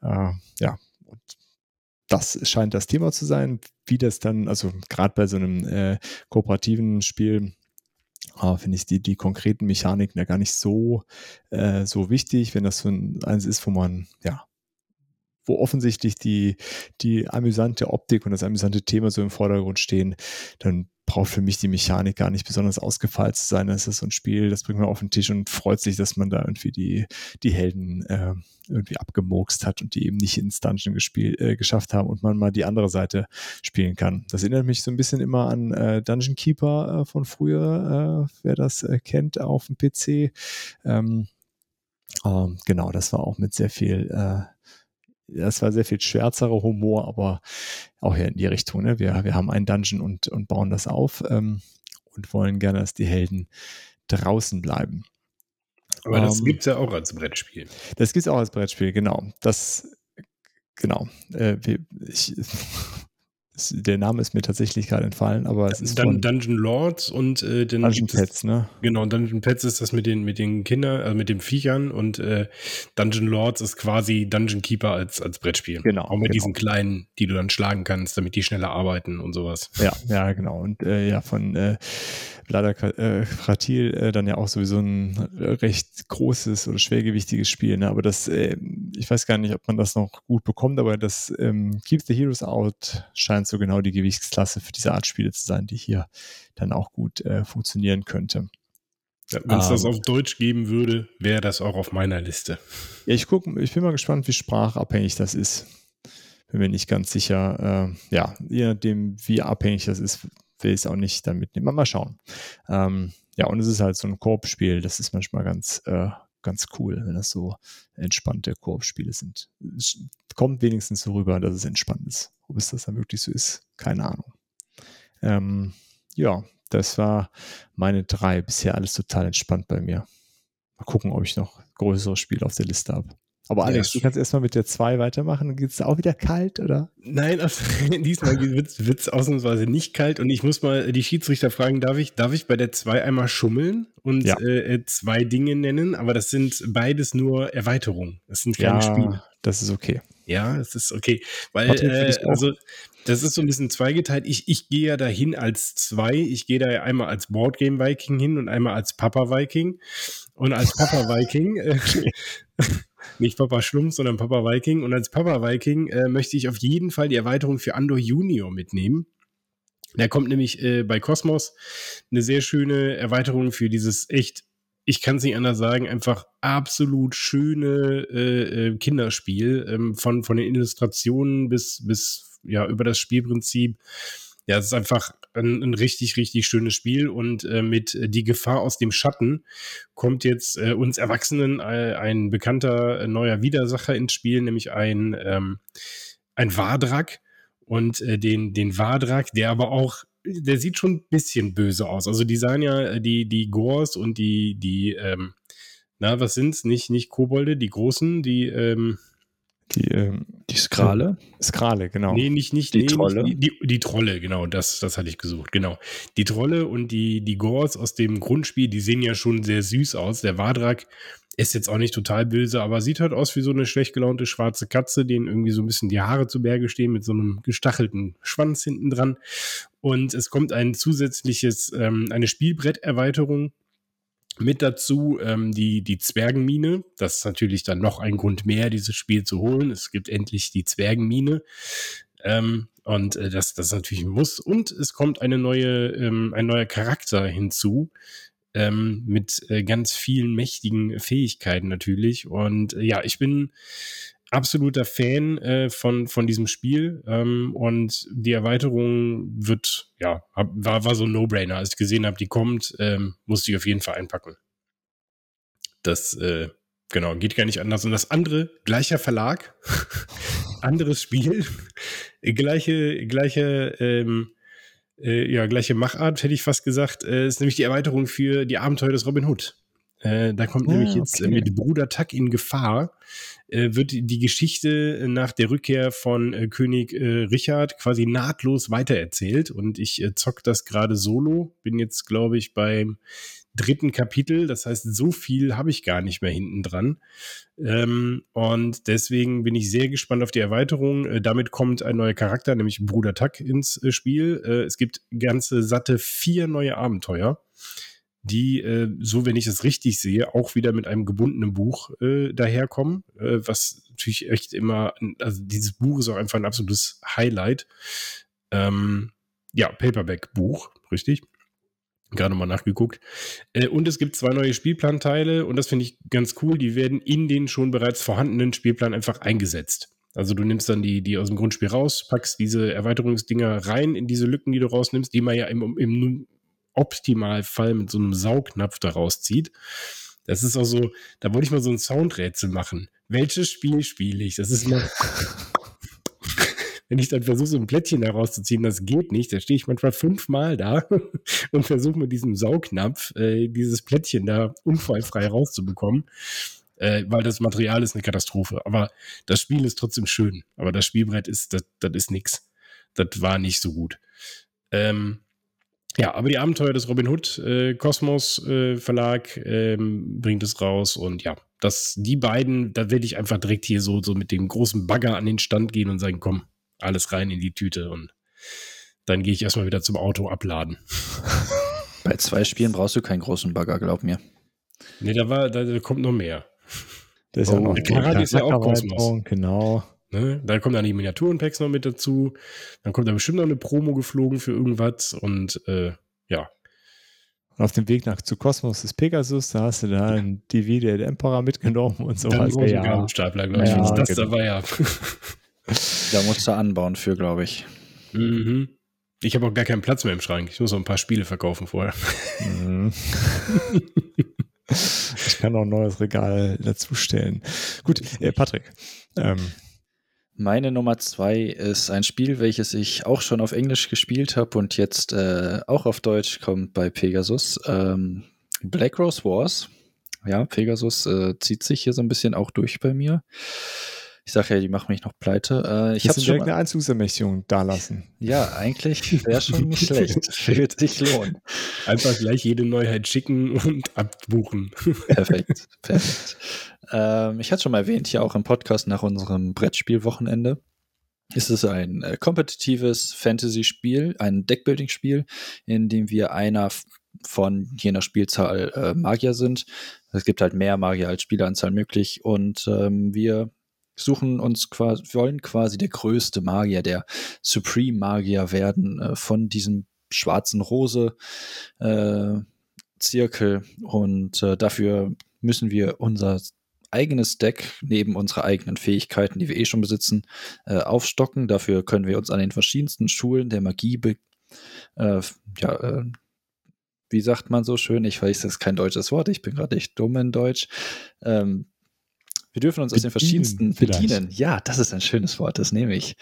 Äh, ja, und das scheint das Thema zu sein. Wie das dann, also gerade bei so einem äh, kooperativen Spiel, äh, finde ich die, die konkreten Mechaniken ja gar nicht so, äh, so wichtig, wenn das so ein, eins ist, wo man, ja, wo offensichtlich die, die amüsante Optik und das amüsante Thema so im Vordergrund stehen, dann braucht für mich die Mechanik gar nicht besonders ausgefeilt zu sein. Das ist so ein Spiel, das bringt man auf den Tisch und freut sich, dass man da irgendwie die, die Helden äh, irgendwie abgemurkst hat und die eben nicht ins Dungeon gespielt, äh, geschafft haben und man mal die andere Seite spielen kann. Das erinnert mich so ein bisschen immer an äh, Dungeon Keeper äh, von früher, äh, wer das äh, kennt auf dem PC. Ähm, ähm, genau, das war auch mit sehr viel äh, das war sehr viel schwärzerer Humor, aber auch ja in die Richtung. Ne? Wir, wir haben einen Dungeon und, und bauen das auf ähm, und wollen gerne, dass die Helden draußen bleiben. Aber das ähm, gibt es ja auch als Brettspiel. Das gibt es auch als Brettspiel, genau. Das, genau. Äh, ich, der Name ist mir tatsächlich gerade entfallen, aber es ist Dun Dungeon Lords und äh, den Dungeon Pets, ne? Genau, Dungeon Pets ist das mit den mit den Kindern, also mit den Viechern und äh, Dungeon Lords ist quasi Dungeon Keeper als als Brettspiel. Genau. Auch mit genau. diesen kleinen, die du dann schlagen kannst, damit die schneller arbeiten und sowas. Ja, ja, genau. Und äh, ja, von äh, Vlada äh, Kratil äh, dann ja auch sowieso ein recht großes oder schwergewichtiges Spiel. Ne? Aber das, äh, ich weiß gar nicht, ob man das noch gut bekommt, aber das ähm, Keep the Heroes Out scheint so genau die Gewichtsklasse für diese Art Spiele zu sein, die hier dann auch gut äh, funktionieren könnte. Wenn es um, das ähm. auf Deutsch geben würde, wäre das auch auf meiner Liste. Ja, ich gucke, ich bin mal gespannt, wie sprachabhängig das ist. Bin mir nicht ganz sicher. Äh, ja, je nachdem, wie abhängig das ist, will ich es auch nicht dann mitnehmen. Mal schauen. Ähm, ja, und es ist halt so ein Koop-Spiel. Das ist manchmal ganz, äh, ganz cool, wenn das so entspannte Koop-Spiele sind. Es kommt wenigstens so rüber, dass es entspannt ist. Ob es das dann wirklich so ist, keine Ahnung. Ähm, ja, das war meine drei. Bisher alles total entspannt bei mir. Mal gucken, ob ich noch größere Spiele auf der Liste habe. Aber Alex, ja, du kannst erstmal mit der 2 weitermachen. Geht es auch wieder kalt, oder? Nein, also, diesmal wird es ausnahmsweise nicht kalt. Und ich muss mal die Schiedsrichter fragen, darf ich, darf ich bei der 2 einmal schummeln und ja. äh, äh, zwei Dinge nennen? Aber das sind beides nur Erweiterungen. Das sind keine ja, Spiele. Das ist okay. Ja, das ist okay. Weil, äh, also, das ist so ein bisschen zweigeteilt. Ich, ich gehe ja dahin als zwei. Ich gehe da ja einmal als Boardgame Viking hin und einmal als Papa Viking. Und als Papa Viking äh, nicht Papa Schlumpf, sondern Papa Viking. Und als Papa Viking äh, möchte ich auf jeden Fall die Erweiterung für Andor Junior mitnehmen. Da kommt nämlich äh, bei Cosmos eine sehr schöne Erweiterung für dieses echt ich kann es nicht anders sagen, einfach absolut schöne äh, äh, Kinderspiel ähm, von, von den Illustrationen bis, bis ja über das Spielprinzip. Ja, es ist einfach ein, ein richtig, richtig schönes Spiel und äh, mit Die Gefahr aus dem Schatten kommt jetzt äh, uns Erwachsenen äh, ein bekannter äh, neuer Widersacher ins Spiel, nämlich ein, ähm, ein Wardrak und äh, den, den Wardrak, der aber auch der sieht schon ein bisschen böse aus. Also die sahen ja, äh, die, die Gors und die, die, ähm, na, was sind's? Nicht, nicht Kobolde, die großen, die, ähm, die, ähm, die Skrale? Skrale, genau. Nee, nicht, nicht die nee, Trolle. Nicht, die, die Trolle, genau, das, das hatte ich gesucht, genau. Die Trolle und die, die Gors aus dem Grundspiel, die sehen ja schon sehr süß aus. Der Wadrak ist jetzt auch nicht total böse, aber sieht halt aus wie so eine schlecht gelaunte schwarze Katze, denen irgendwie so ein bisschen die Haare zu Berge stehen mit so einem gestachelten Schwanz hinten dran. Und es kommt ein zusätzliches, ähm, eine Spielbretterweiterung mit dazu ähm, die, die Zwergenmine. Das ist natürlich dann noch ein Grund mehr, dieses Spiel zu holen. Es gibt endlich die Zwergenmine. Ähm, und äh, das, das natürlich ein Muss. Und es kommt eine neue, ähm, ein neuer Charakter hinzu, ähm, mit äh, ganz vielen mächtigen Fähigkeiten natürlich. Und äh, ja, ich bin absoluter Fan äh, von, von diesem Spiel ähm, und die Erweiterung wird, ja, hab, war, war so ein No-Brainer. Als ich gesehen habe, die kommt, ähm, musste ich auf jeden Fall einpacken. Das, äh, genau, geht gar nicht anders. Und das andere, gleicher Verlag, anderes Spiel, gleiche, gleiche, ähm, äh, ja, gleiche Machart, hätte ich fast gesagt, äh, ist nämlich die Erweiterung für die Abenteuer des Robin Hood. Äh, da kommt Ah, nämlich jetzt okay. mit Bruder Tuck in Gefahr, äh, wird die Geschichte nach der Rückkehr von äh, König äh, Richard quasi nahtlos weitererzählt. Und ich äh, zock das gerade solo. Bin jetzt, glaube ich, beim dritten Kapitel. Das heißt, so viel habe ich gar nicht mehr hinten dran. Ähm, und deswegen bin ich sehr gespannt auf die Erweiterung. Äh, damit kommt ein neuer Charakter, nämlich Bruder Tuck, ins äh, Spiel. Äh, es gibt ganze satte vier neue Abenteuer die, äh, so wenn ich es richtig sehe, auch wieder mit einem gebundenen Buch äh, daherkommen, äh, was natürlich echt immer, also dieses Buch ist auch einfach ein absolutes Highlight. Ähm, ja, Paperback-Buch, richtig. Gerade mal nachgeguckt. Äh, und es gibt zwei neue Spielplanteile und das finde ich ganz cool. Die werden in den schon bereits vorhandenen Spielplan einfach eingesetzt. Also du nimmst dann die, die aus dem Grundspiel raus, packst diese Erweiterungsdinger rein in diese Lücken, die du rausnimmst, die man ja im, im Optimalfall mit so einem Saugnapf da rauszieht. Das ist auch so, da wollte ich mal so ein Soundrätsel machen. Welches Spiel spiele ich? Das ist immer. Wenn ich dann versuche, so ein Plättchen da rauszuziehen, das geht nicht. Da stehe ich manchmal fünfmal da und versuche mit diesem Saugnapf äh, dieses Plättchen da unfallfrei rauszubekommen. Äh, weil das Material ist eine Katastrophe. Aber das Spiel ist trotzdem schön. Aber das Spielbrett ist, das, das ist nix. Das war nicht so gut. Ähm, ja, aber die Abenteuer des Robin Hood äh, Kosmos äh, Verlag ähm, bringt es raus und ja, das, die beiden, da werde ich einfach direkt hier so, so mit dem großen Bagger an den Stand gehen und sagen, komm, alles rein in die Tüte und dann gehe ich erstmal wieder zum Auto abladen. Bei zwei Spielen brauchst du keinen großen Bagger, glaub mir. Nee, da war, da, da kommt noch mehr. Da ist Oh, ja noch der Karat ist ja auch Charaktererweiterung, Genau. Ne? Da kommen dann die Miniaturenpacks noch mit dazu. Dann kommt da bestimmt noch eine Promo geflogen für irgendwas und äh, ja, Und auf dem Weg nach zu Kosmos ist Pegasus, da hast du da ein DV der Emperor mitgenommen und dann sowas. so ein ja, Gabelstapler, glaube ich. Ja, wenn das genau. dabei habe. Da musst du anbauen für, glaube ich. Mhm. Ich habe auch gar keinen Platz mehr im Schrank. Ich muss noch ein paar Spiele verkaufen vorher. Mhm. ich kann auch ein neues Regal dazustellen. Gut, äh, Patrick. Ähm, Meine Nummer zwei ist ein Spiel, welches ich auch schon auf Englisch gespielt habe und jetzt äh, auch auf Deutsch kommt bei Pegasus. Ähm, Black Rose Wars. Ja, Pegasus äh, zieht sich hier so ein bisschen auch durch bei mir. Ich sage ja, die machen mich noch pleite. Äh, ich habe direkt eine Einzugsermächtigung dalassen. ja, eigentlich wäre schon nicht schlecht. Würde sich lohnen. Einfach gleich jede Neuheit schicken und abbuchen. Perfekt, perfekt. Ähm, ich hatte schon mal erwähnt, hier auch im Podcast nach unserem Brettspielwochenende. ist Es ein äh, kompetitives Fantasy-Spiel, ein Deckbuilding-Spiel, in dem wir einer von je nach Spielzahl äh, Magier sind. Es gibt halt mehr Magier als Spieleranzahl möglich und ähm, wir suchen uns quasi, wollen quasi der größte Magier, der Supreme Magier werden äh, von diesem schwarzen Rose. Äh, Zirkel und äh, dafür müssen wir unser eigenes Deck neben unserer eigenen Fähigkeiten, die wir eh schon besitzen, äh, aufstocken. Dafür können wir uns an den verschiedensten Schulen der Magie, äh, ja, äh, wie sagt man so schön? Ich weiß, das ist kein deutsches Wort. Ich bin gerade echt dumm in Deutsch. Ähm, wir dürfen uns aus den verschiedensten vielleicht. bedienen. Ja, das ist ein schönes Wort, das nehme ich.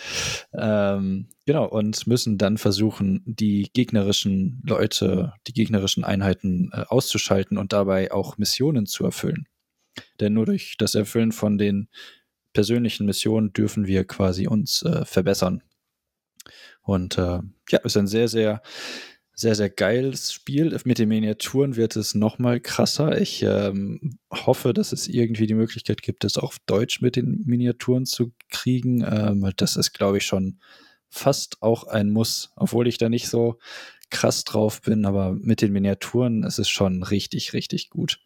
Ähm, genau, und müssen dann versuchen, die gegnerischen Leute, die gegnerischen Einheiten äh, auszuschalten und dabei auch Missionen zu erfüllen. Denn nur durch das Erfüllen von den persönlichen Missionen dürfen wir quasi uns äh, verbessern. Und äh, ja, ist ein sehr, sehr sehr, sehr geiles Spiel. Mit den Miniaturen wird es noch mal krasser. Ich ähm, hoffe, dass es irgendwie die Möglichkeit gibt, es auch auf Deutsch mit den Miniaturen zu kriegen. Ähm, das ist, glaube ich, schon fast auch ein Muss, obwohl ich da nicht so krass drauf bin. Aber mit den Miniaturen ist es schon richtig, richtig gut.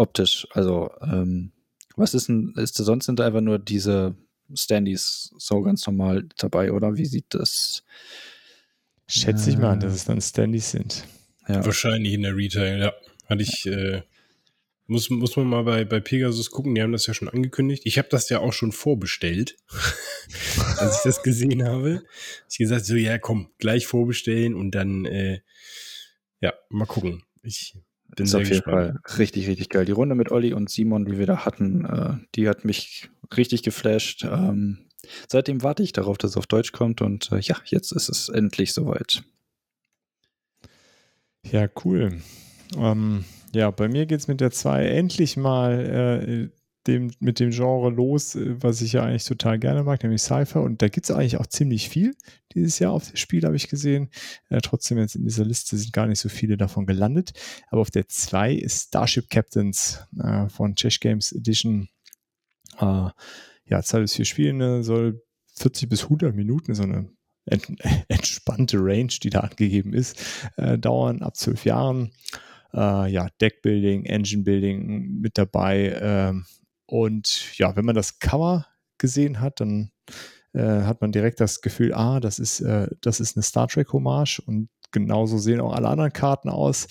Optisch. Also, ähm, was ist denn, ist sonst sind da einfach nur diese Standys so ganz normal dabei, oder? Wie sieht das Schätze ich mal, dass es dann Standys sind. Ja. Wahrscheinlich in der Retail, ja. Hatte ich, äh, muss, muss man mal bei, bei Pegasus gucken, die haben das ja schon angekündigt. Ich habe das ja auch schon vorbestellt, als ich das gesehen habe. Ich gesagt, so, ja, komm, gleich vorbestellen und dann, äh, ja, mal gucken. Ich bin ist sehr auf jeden gespannt. Fall richtig, richtig geil. Die Runde mit Olli und Simon, die wir da hatten, äh, die hat mich richtig geflasht. Ähm, Seitdem warte ich darauf, dass es auf Deutsch kommt und äh, ja, jetzt ist es endlich soweit. Ja, cool. Ähm, ja, bei mir geht es mit der 2 endlich mal äh, dem, mit dem Genre los, äh, was ich ja eigentlich total gerne mag, nämlich Cypher. Und da gibt es eigentlich auch ziemlich viel dieses Jahr auf das Spiel, habe ich gesehen. Äh, trotzdem jetzt in dieser Liste sind gar nicht so viele davon gelandet. Aber auf der 2 ist Starship Captains äh, von Chess Games Edition. Äh, ja, Zeit bis vier Spiele soll 40 bis 100 Minuten, so eine ent entspannte Range, die da angegeben ist, äh, dauern ab zwölf Jahren. Äh, ja, Deckbuilding, Engine Building mit dabei. Und ja, wenn man das Cover gesehen hat, dann äh, hat man direkt das Gefühl, ah, das ist, äh, das ist eine Star Trek Hommage und genauso sehen auch alle anderen Karten aus.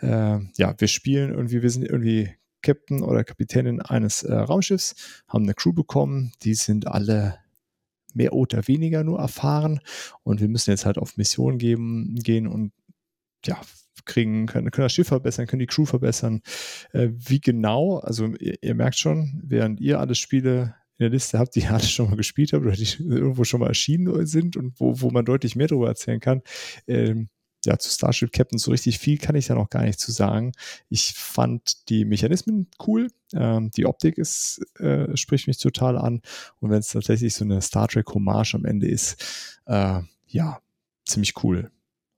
Äh, ja, wir spielen irgendwie, wir sind irgendwie Captain oder Kapitänin eines äh, Raumschiffs, haben eine Crew bekommen, die sind alle mehr oder weniger nur erfahren und wir müssen jetzt halt auf Mission geben, gehen und ja, kriegen, können, können das Schiff verbessern, können die Crew verbessern. Äh, wie genau, also ihr, ihr, merkt schon, während ihr alle Spiele in der Liste habt, die ihr alle schon mal gespielt habt oder die irgendwo schon mal erschienen sind und wo, wo man deutlich mehr darüber erzählen kann, ähm, ja, zu Starship Captain so richtig viel kann ich da noch gar nicht zu sagen. Ich fand die Mechanismen cool. Ähm, die Optik ist, äh, spricht mich total an. Und wenn es tatsächlich so eine Star Trek Hommage am Ende ist, äh, ja, ziemlich cool.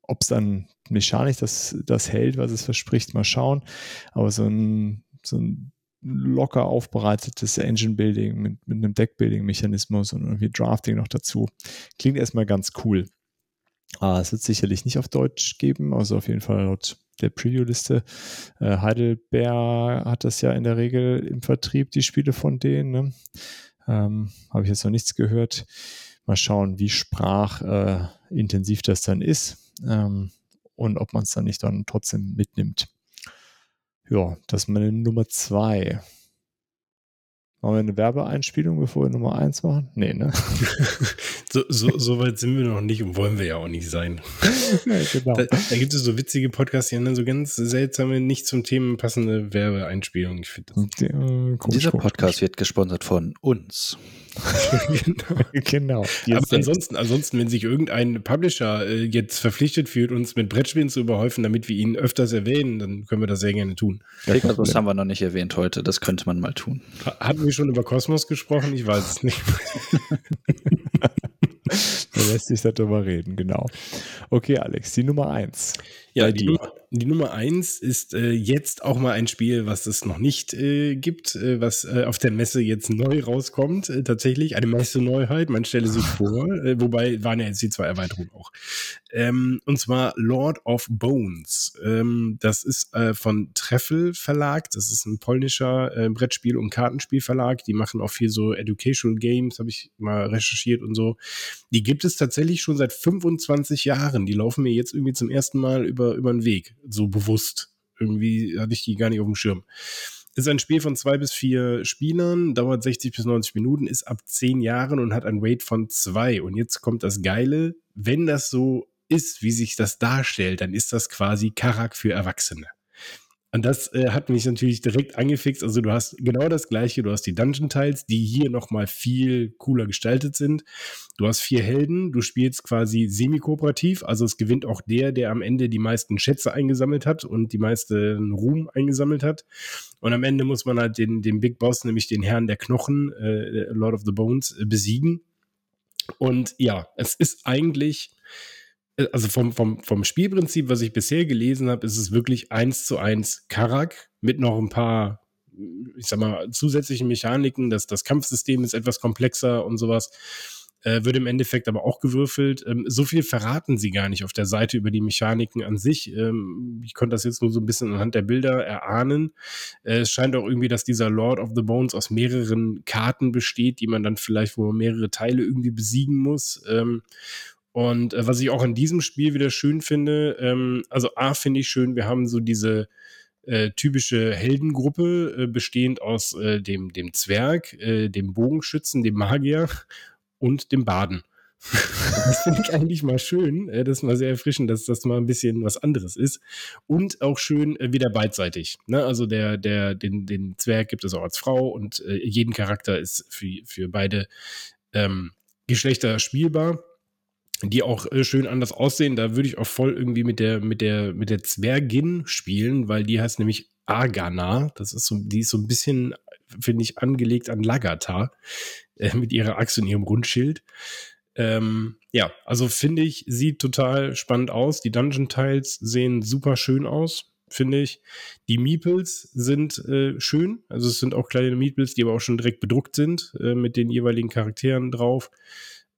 Ob es dann mechanisch das, das hält, was es verspricht, mal schauen. Aber so ein, so ein locker aufbereitetes Engine Building mit, mit einem Deck Building Mechanismus und irgendwie Drafting noch dazu. Klingt erstmal ganz cool. Ah, es wird sicherlich nicht auf Deutsch geben, also auf jeden Fall laut der Preview-Liste. Äh, Heidelberg hat das ja in der Regel im Vertrieb, die Spiele von denen. Ne? Ähm, Habe ich jetzt noch nichts gehört. Mal schauen, wie sprachintensiv äh, das dann ist ähm, und ob man es dann nicht dann trotzdem mitnimmt. Ja, das ist meine Nummer zwei. Machen wir eine Werbeeinspielung, bevor wir Nummer 1 machen? Nee, ne? so, so, so, weit sind wir noch nicht und wollen wir ja auch nicht sein. ja, genau. da, da, gibt es so witzige Podcasts, die haben dann so ganz seltsame, nicht zum Thema passende Werbeeinspielungen. Ich finde das. Ja, Dieser Podcast wird gesponsert von uns. Genau. genau. Aber ansonsten, ansonsten, wenn sich irgendein Publisher äh, jetzt verpflichtet fühlt, uns mit Brettspielen zu überhäufen, damit wir ihn öfters erwähnen, dann können wir das sehr gerne tun. Pegasus haben wir noch nicht erwähnt heute, das könnte man mal tun. Hatten wir schon über Kosmos gesprochen? Ich weiß es nicht. da lässt sich darüber reden, genau. Okay, Alex, die Nummer eins. Ja, die, Nummer, die Nummer eins ist äh, jetzt auch mal ein Spiel, was es noch nicht äh, gibt, äh, was äh, auf der Messe jetzt neu rauskommt. Äh, tatsächlich eine Messe-Neuheit, man stelle sich vor, äh, wobei waren ja jetzt die zwei Erweiterungen auch. Ähm, und zwar Lord of Bones. Ähm, das ist von Treffel Verlag. Das ist ein polnischer Brettspiel- und Kartenspielverlag. Die machen auch viel so Educational Games, habe ich mal recherchiert und so. Die gibt es tatsächlich schon seit 25 Jahren. Die laufen mir jetzt irgendwie zum ersten Mal über über, den Weg, so bewusst. Irgendwie hatte ich die gar nicht auf dem Schirm. Ist ein Spiel von zwei bis vier Spielern, dauert 60 bis 90 Minuten, ist ab zehn Jahren und hat ein Weight von zwei. Und jetzt kommt das Geile, wenn das so ist, wie sich das darstellt, dann ist das quasi Karak für Erwachsene. Und das äh, hat mich natürlich direkt angefixt. Also du hast genau das gleiche. Du hast die Dungeon-Tiles, die hier nochmal viel cooler gestaltet sind. Du hast vier Helden. Du spielst quasi semi-kooperativ. Also es gewinnt auch der, der am Ende die meisten Schätze eingesammelt hat und die meisten Ruhm eingesammelt hat. Und am Ende muss man halt den, den Big Boss, nämlich den Herrn der Knochen, äh, Lord of the Bones, äh, besiegen. Und ja, es ist eigentlich also vom, vom, vom Spielprinzip, was ich bisher gelesen habe, ist es wirklich eins zu eins Karak mit noch ein paar, ich sag mal, zusätzlichen Mechaniken. Das, das Kampfsystem ist etwas komplexer und sowas. Äh, wird im Endeffekt aber auch gewürfelt. Ähm, so viel verraten sie gar nicht auf der Seite über die Mechaniken an sich. Ähm, ich konnte das jetzt nur so ein bisschen anhand der Bilder erahnen. Äh, es scheint auch irgendwie, dass dieser Lord of the Bones aus mehreren Karten besteht, die man dann vielleicht, wo man mehrere Teile irgendwie besiegen muss. Ähm, und äh, was ich auch in diesem Spiel wieder schön finde, ähm, also A finde ich schön, wir haben so diese äh, typische Heldengruppe, äh, bestehend aus äh, dem, dem Zwerg, äh, dem Bogenschützen, dem Magier und dem Baden. das finde ich eigentlich mal schön. Äh, das ist mal sehr erfrischend, dass das mal ein bisschen was anderes ist. Und auch schön wieder beidseitig. Ne? Also der, der, den, den Zwerg gibt es auch als Frau und jeden Charakter ist für, für beide ähm, Geschlechter spielbar die auch äh, schön anders aussehen. Da würde ich auch voll irgendwie mit der, mit der, mit der Zwergin spielen, weil die heißt nämlich Agana. Das ist so, die ist so ein bisschen, finde ich, angelegt an Lagata äh, mit ihrer Axt und ihrem Rundschild. Ähm, ja, also finde ich, sieht total spannend aus. Die Dungeon Tiles sehen super schön aus, finde ich. Die Meeples sind äh, schön. Also es sind auch kleine Meeples, die aber auch schon direkt bedruckt sind, äh, mit den jeweiligen Charakteren drauf.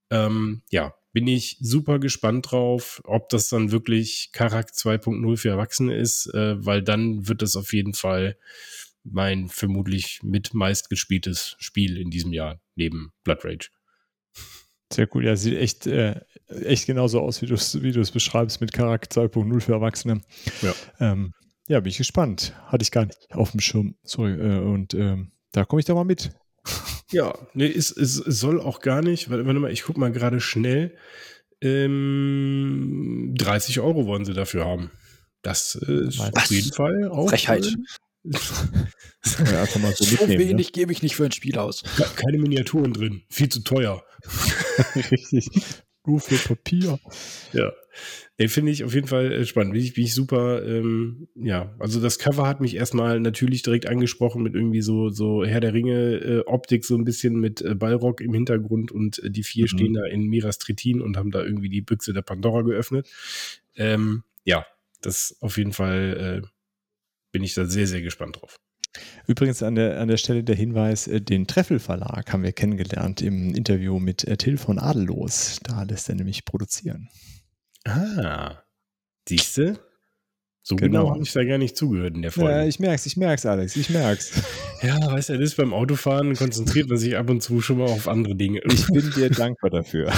Ähm, ja, bin ich super gespannt drauf, ob das dann wirklich Karak 2.0 für Erwachsene ist, äh, weil dann wird das auf jeden Fall mein vermutlich mit meistgespieltes Spiel in diesem Jahr neben Blood Rage. Sehr cool. Ja, sieht echt, äh, echt genauso aus, wie du es wie beschreibst mit Karak 2.0 für Erwachsene. Ja. Ähm, ja, bin ich gespannt. Hatte ich gar nicht auf dem Schirm. Sorry. Äh, und ähm, da komme ich da mal mit. Ja, nee, es, es, soll auch gar nicht, warte, warte mal, ich guck mal gerade schnell. Ähm, 30 Euro wollen sie dafür haben. Das ist Was? auf jeden Fall auch. Frechheit. ja, kann man so, so wenig ne? gebe ich nicht für ein Spiel aus. Keine Miniaturen drin, viel zu teuer. Richtig. Nur für Papier. Ja. Den finde ich auf jeden Fall äh, spannend. Bin ich, bin ich super, ähm, ja, also das Cover hat mich erstmal natürlich direkt angesprochen mit irgendwie so, so Herr der Ringe äh, Optik, so ein bisschen mit äh, Ballrock im Hintergrund und äh, die vier mhm. stehen da in Miras Tritin und haben da irgendwie die Büchse der Pandora geöffnet. Ähm, ja, das auf jeden Fall äh, bin ich da sehr, sehr gespannt drauf. Übrigens an der, an der Stelle der Hinweis, äh, den Treffel Verlag haben wir kennengelernt im Interview mit äh, Till von Adellos. Da lässt er nämlich produzieren. Ah, siehst du? So genau, genau habe ich da gar nicht zugehört in der Folge. Ja, ich merk's, ich merk's, Alex, ich merk's. Ja, weißt du, das ist beim Autofahren konzentriert man sich ab und zu schon mal auf andere Dinge. Ich bin dir dankbar dafür.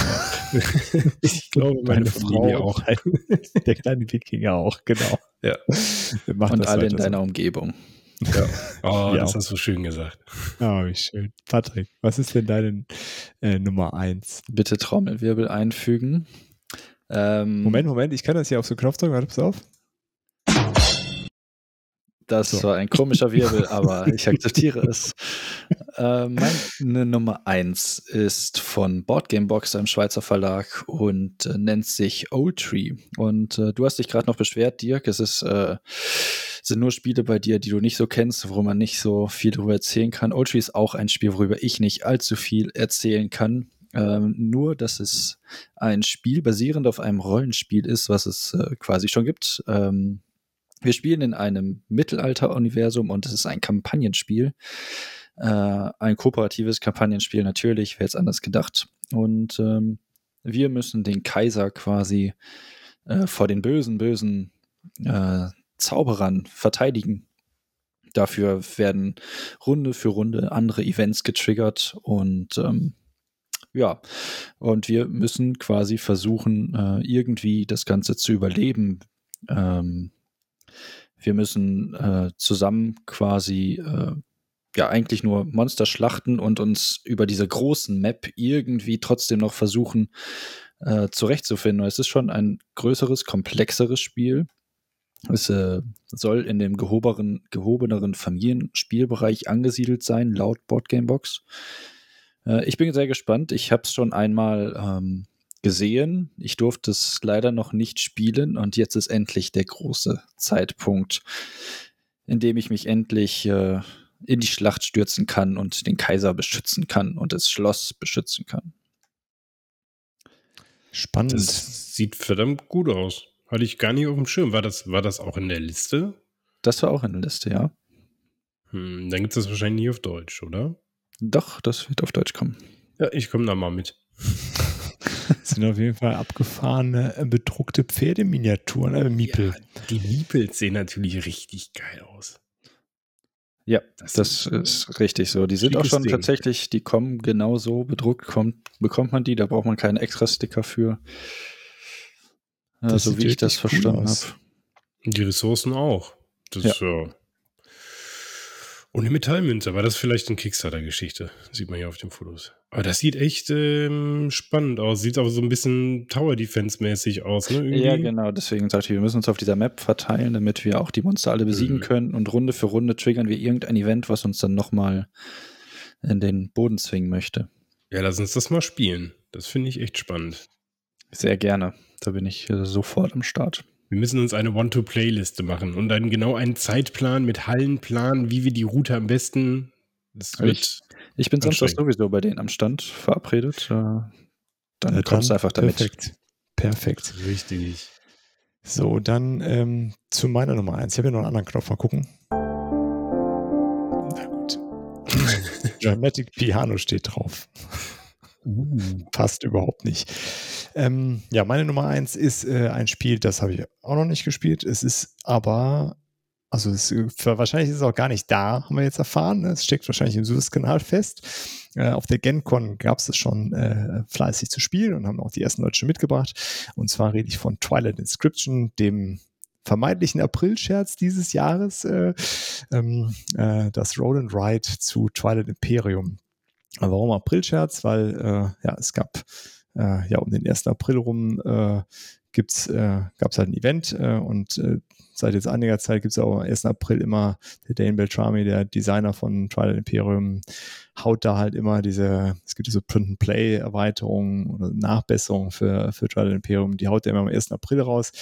ich glaube, meine, meine Familie Frau auch. Der kleine Wikinger auch, genau. Ja. Und alle in deiner so. Umgebung. Ja. Oh, ja. das hast du schön gesagt. Oh, wie schön. Patrick, was ist denn deine äh, Nummer eins? Bitte Trommelwirbel einfügen. Ähm, Moment, Moment, ich kann das hier auf so einen Knopf drücken, warte, pass auf. Das so. war ein komischer Wirbel, aber ich akzeptiere es. Äh, meine Nummer 1 ist von Boardgamebox, einem Schweizer Verlag, und äh, nennt sich Old Tree. Und äh, du hast dich gerade noch beschwert, Dirk. Es ist, äh, sind nur Spiele bei dir, die du nicht so kennst, worüber man nicht so viel darüber erzählen kann. Old Tree ist auch ein Spiel, worüber ich nicht allzu viel erzählen kann. Ähm, nur, dass es ein Spiel basierend auf einem Rollenspiel ist, was es äh, quasi schon gibt. Ähm, wir spielen in einem Mittelalter-Universum und es ist ein Kampagnenspiel. Äh, ein kooperatives Kampagnenspiel natürlich, wäre jetzt anders gedacht. Und ähm, wir müssen den Kaiser quasi äh, vor den bösen, bösen äh, Zauberern verteidigen. Dafür werden Runde für Runde andere Events getriggert und ähm, ja, und wir müssen quasi versuchen, äh, irgendwie das Ganze zu überleben. Ähm, wir müssen äh, zusammen quasi äh, ja eigentlich nur Monster schlachten und uns über diese großen Map irgendwie trotzdem noch versuchen äh, zurechtzufinden. Es ist schon ein größeres, komplexeres Spiel. Es äh, soll in dem gehoberen, gehobeneren Familienspielbereich angesiedelt sein, laut Boardgamebox. Äh, ich bin sehr gespannt. Ich habe es schon einmal ähm, gesehen. Ich durfte es leider noch nicht spielen und jetzt ist endlich der große Zeitpunkt, in dem ich mich endlich äh, in die Schlacht stürzen kann und den Kaiser beschützen kann und das Schloss beschützen kann. Spannend. Das sieht verdammt gut aus. Hatte ich gar nicht auf dem Schirm. War das, war das auch in der Liste? Das war auch in der Liste, ja. Hm, dann gibt es das wahrscheinlich nie auf Deutsch, oder? Doch, das wird auf Deutsch kommen. Ja, ich komme da mal mit. Das sind auf jeden Fall abgefahrene, äh, bedruckte Pferdeminiaturen, äh, Miepel. Ja, die Miepels sehen natürlich richtig geil aus. Ja, das, das ist, richtig so. Die sind auch schon Ding. tatsächlich, die kommen genau so bedruckt, kommt, bekommt man die, da braucht man keinen extra Sticker für. so wie ich das verstanden habe. Die Ressourcen auch. Das ja. ist ja und eine Metallmünze, war das vielleicht eine Kickstarter-Geschichte? Sieht man hier auf den Fotos. Aber das sieht echt ähm, spannend aus. Sieht auch so ein bisschen Tower-Defense-mäßig aus, ne? Irgendwie. Ja, genau. Deswegen sagte ich, wir müssen uns auf dieser Map verteilen, damit wir auch die Monster alle besiegen mhm. können. Und Runde für Runde triggern wir irgendein Event, was uns dann nochmal in den Boden zwingen möchte. Ja, lass uns das mal spielen. Das finde ich echt spannend. Sehr gerne. Da bin ich äh, sofort am Start. Wir müssen uns eine One-to-Play-Liste machen und dann genau einen Zeitplan mit Hallenplan, wie wir die Route am besten. Das wird ich, ich bin Samstag sowieso bei denen am Stand verabredet. Äh, dann ja, kommst du einfach damit. Perfekt. Perfekt. Richtig. So, dann ähm, zu meiner Nummer 1. Ich habe hier noch einen anderen Knopf. Mal gucken. Na gut. Dramatic Piano steht drauf. Uh. Passt überhaupt nicht. Ähm, ja, meine Nummer eins ist äh, ein Spiel, das habe ich auch noch nicht gespielt. Es ist aber, also es, wahrscheinlich ist es auch gar nicht da, haben wir jetzt erfahren. Es steckt wahrscheinlich im Suezkanal fest. Äh, auf der GenCon gab es es schon äh, fleißig zu spielen und haben auch die ersten Leute mitgebracht. Und zwar rede ich von Twilight Inscription, dem vermeintlichen April-Scherz dieses Jahres, äh, ähm, äh, das Roll and Ride zu Twilight Imperium. Warum April-Scherz? Weil äh, ja, es gab äh, ja um den 1. April rum äh, gibt's, äh, gab es halt ein Event äh, und äh, seit jetzt einiger Zeit gibt es auch am 1. April immer der Dane Beltrami, der Designer von Twilight Imperium, haut da halt immer diese, es gibt diese Print-and-Play-Erweiterungen oder Nachbesserungen für, für Twilight Imperium, die haut er immer am 1. April raus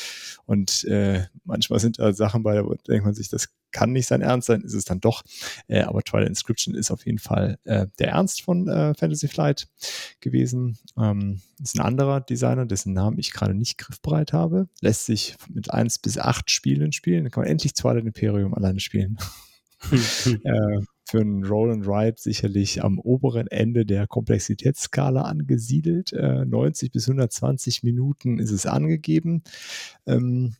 und äh, manchmal sind da Sachen bei, da denkt man sich, das kann nicht sein Ernst sein, ist es dann doch. Äh, aber Twilight Inscription ist auf jeden Fall äh, der Ernst von äh, Fantasy Flight gewesen. Ähm, ist ein anderer Designer, dessen Namen ich gerade nicht griffbereit habe. Lässt sich mit 1 bis 8 Spielen spielen. Dann kann man endlich Twilight Imperium alleine spielen. äh, für einen Roll and Ride sicherlich am oberen Ende der Komplexitätsskala angesiedelt. Äh, 90 bis 120 Minuten ist es angegeben. Ähm,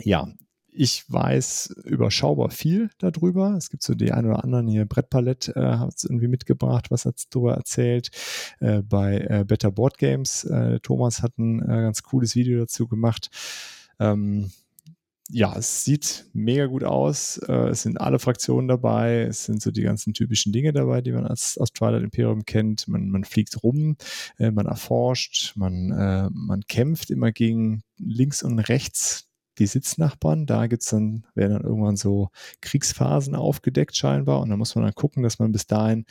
ja, ich weiß überschaubar viel darüber. Es gibt so die ein oder anderen hier, Brettpalette äh, hat es irgendwie mitgebracht, was hat es darüber erzählt. Äh, bei äh, Better Board Games, äh, Thomas hat ein äh, ganz cooles Video dazu gemacht. Ähm, ja, es sieht mega gut aus. Äh, es sind alle Fraktionen dabei. Es sind so die ganzen typischen Dinge dabei, die man als, aus Twilight Imperium kennt. Man, man fliegt rum, äh, man erforscht, man, äh, man kämpft immer gegen links und rechts die Sitznachbarn. Da gibt's dann, werden dann irgendwann so Kriegsphasen aufgedeckt scheinbar und dann muss man dann gucken, dass man bis dahin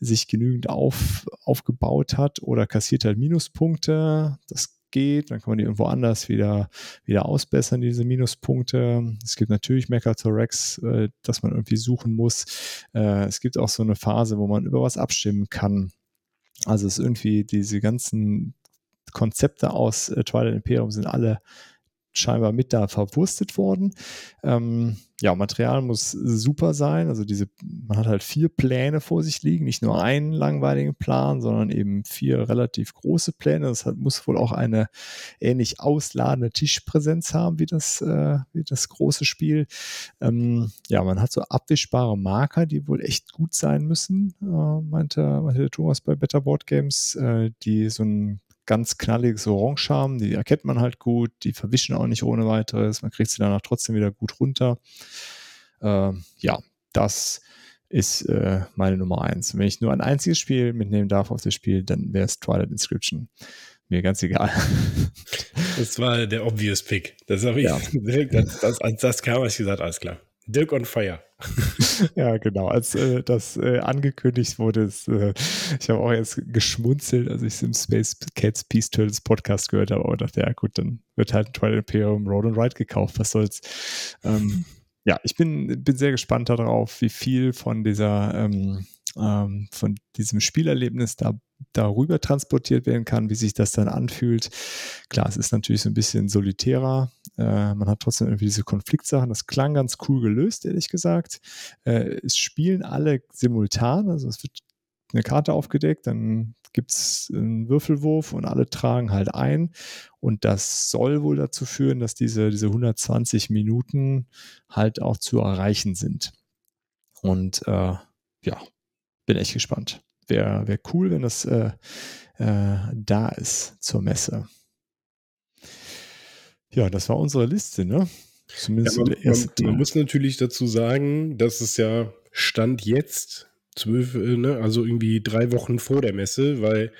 sich genügend auf, aufgebaut hat oder kassiert halt Minuspunkte. Das geht, dann kann man die irgendwo anders wieder, wieder ausbessern, diese Minuspunkte. Es gibt natürlich Mechatorex, äh, das man irgendwie suchen muss. Äh, es gibt auch so eine Phase, wo man über was abstimmen kann. Also es ist irgendwie diese ganzen Konzepte aus äh, Twilight Imperium sind alle scheinbar mit da verwurstet worden. Ähm, ja, Material muss super sein. Also diese, man hat halt vier Pläne vor sich liegen, nicht nur einen langweiligen Plan, sondern eben vier relativ große Pläne. Das hat, muss wohl auch eine ähnlich ausladende Tischpräsenz haben wie das, äh, wie das große Spiel. Ähm, ja, man hat so abwischbare Marker, die wohl echt gut sein müssen, äh, meinte, meinte der Thomas bei Better Board Games, äh, die so ein ganz knalliges Orange haben. Die erkennt man halt gut, die verwischen auch nicht ohne weiteres. Man kriegt sie danach trotzdem wieder gut runter. Ähm, ja, das ist äh, meine Nummer eins. Wenn ich nur ein einziges Spiel mitnehmen darf auf das Spiel, dann wäre es Twilight Inscription. Mir ganz egal. Das war der obvious Pick. Das habe ich ja. direkt, als das, als das kam, habe ich gesagt, alles klar. Dirk on Fire. ja, genau. Als äh, das äh, angekündigt wurde, ist, äh, ich habe auch jetzt geschmunzelt, als ich es im Space Cats Peace Turtles Podcast gehört habe, aber dachte, ja gut, dann wird halt ein Twilight Imperium Road and Ride gekauft, was soll's. Ähm, ja, ich bin, bin sehr gespannt darauf, wie viel von dieser ähm, ähm, von diesem Spielerlebnis da darüber transportiert werden kann, wie sich das dann anfühlt. Klar, es ist natürlich so ein bisschen solitärer. Äh, man hat trotzdem irgendwie diese Konfliktsachen. Das klang ganz cool gelöst, ehrlich gesagt. Äh, es spielen alle simultan, also es wird eine Karte aufgedeckt, dann gibt es einen Würfelwurf und alle tragen halt ein. Und das soll wohl dazu führen, dass diese, diese 120 Minuten halt auch zu erreichen sind. Und äh, ja, bin echt gespannt. Wäre wär cool, wenn das äh, äh, da ist zur Messe. Ja, das war unsere Liste, ne? Zumindest ja, man, der erste man, man muss natürlich dazu sagen, dass es ja Stand jetzt zwölf, äh, ne, also irgendwie drei Wochen vor der Messe, weil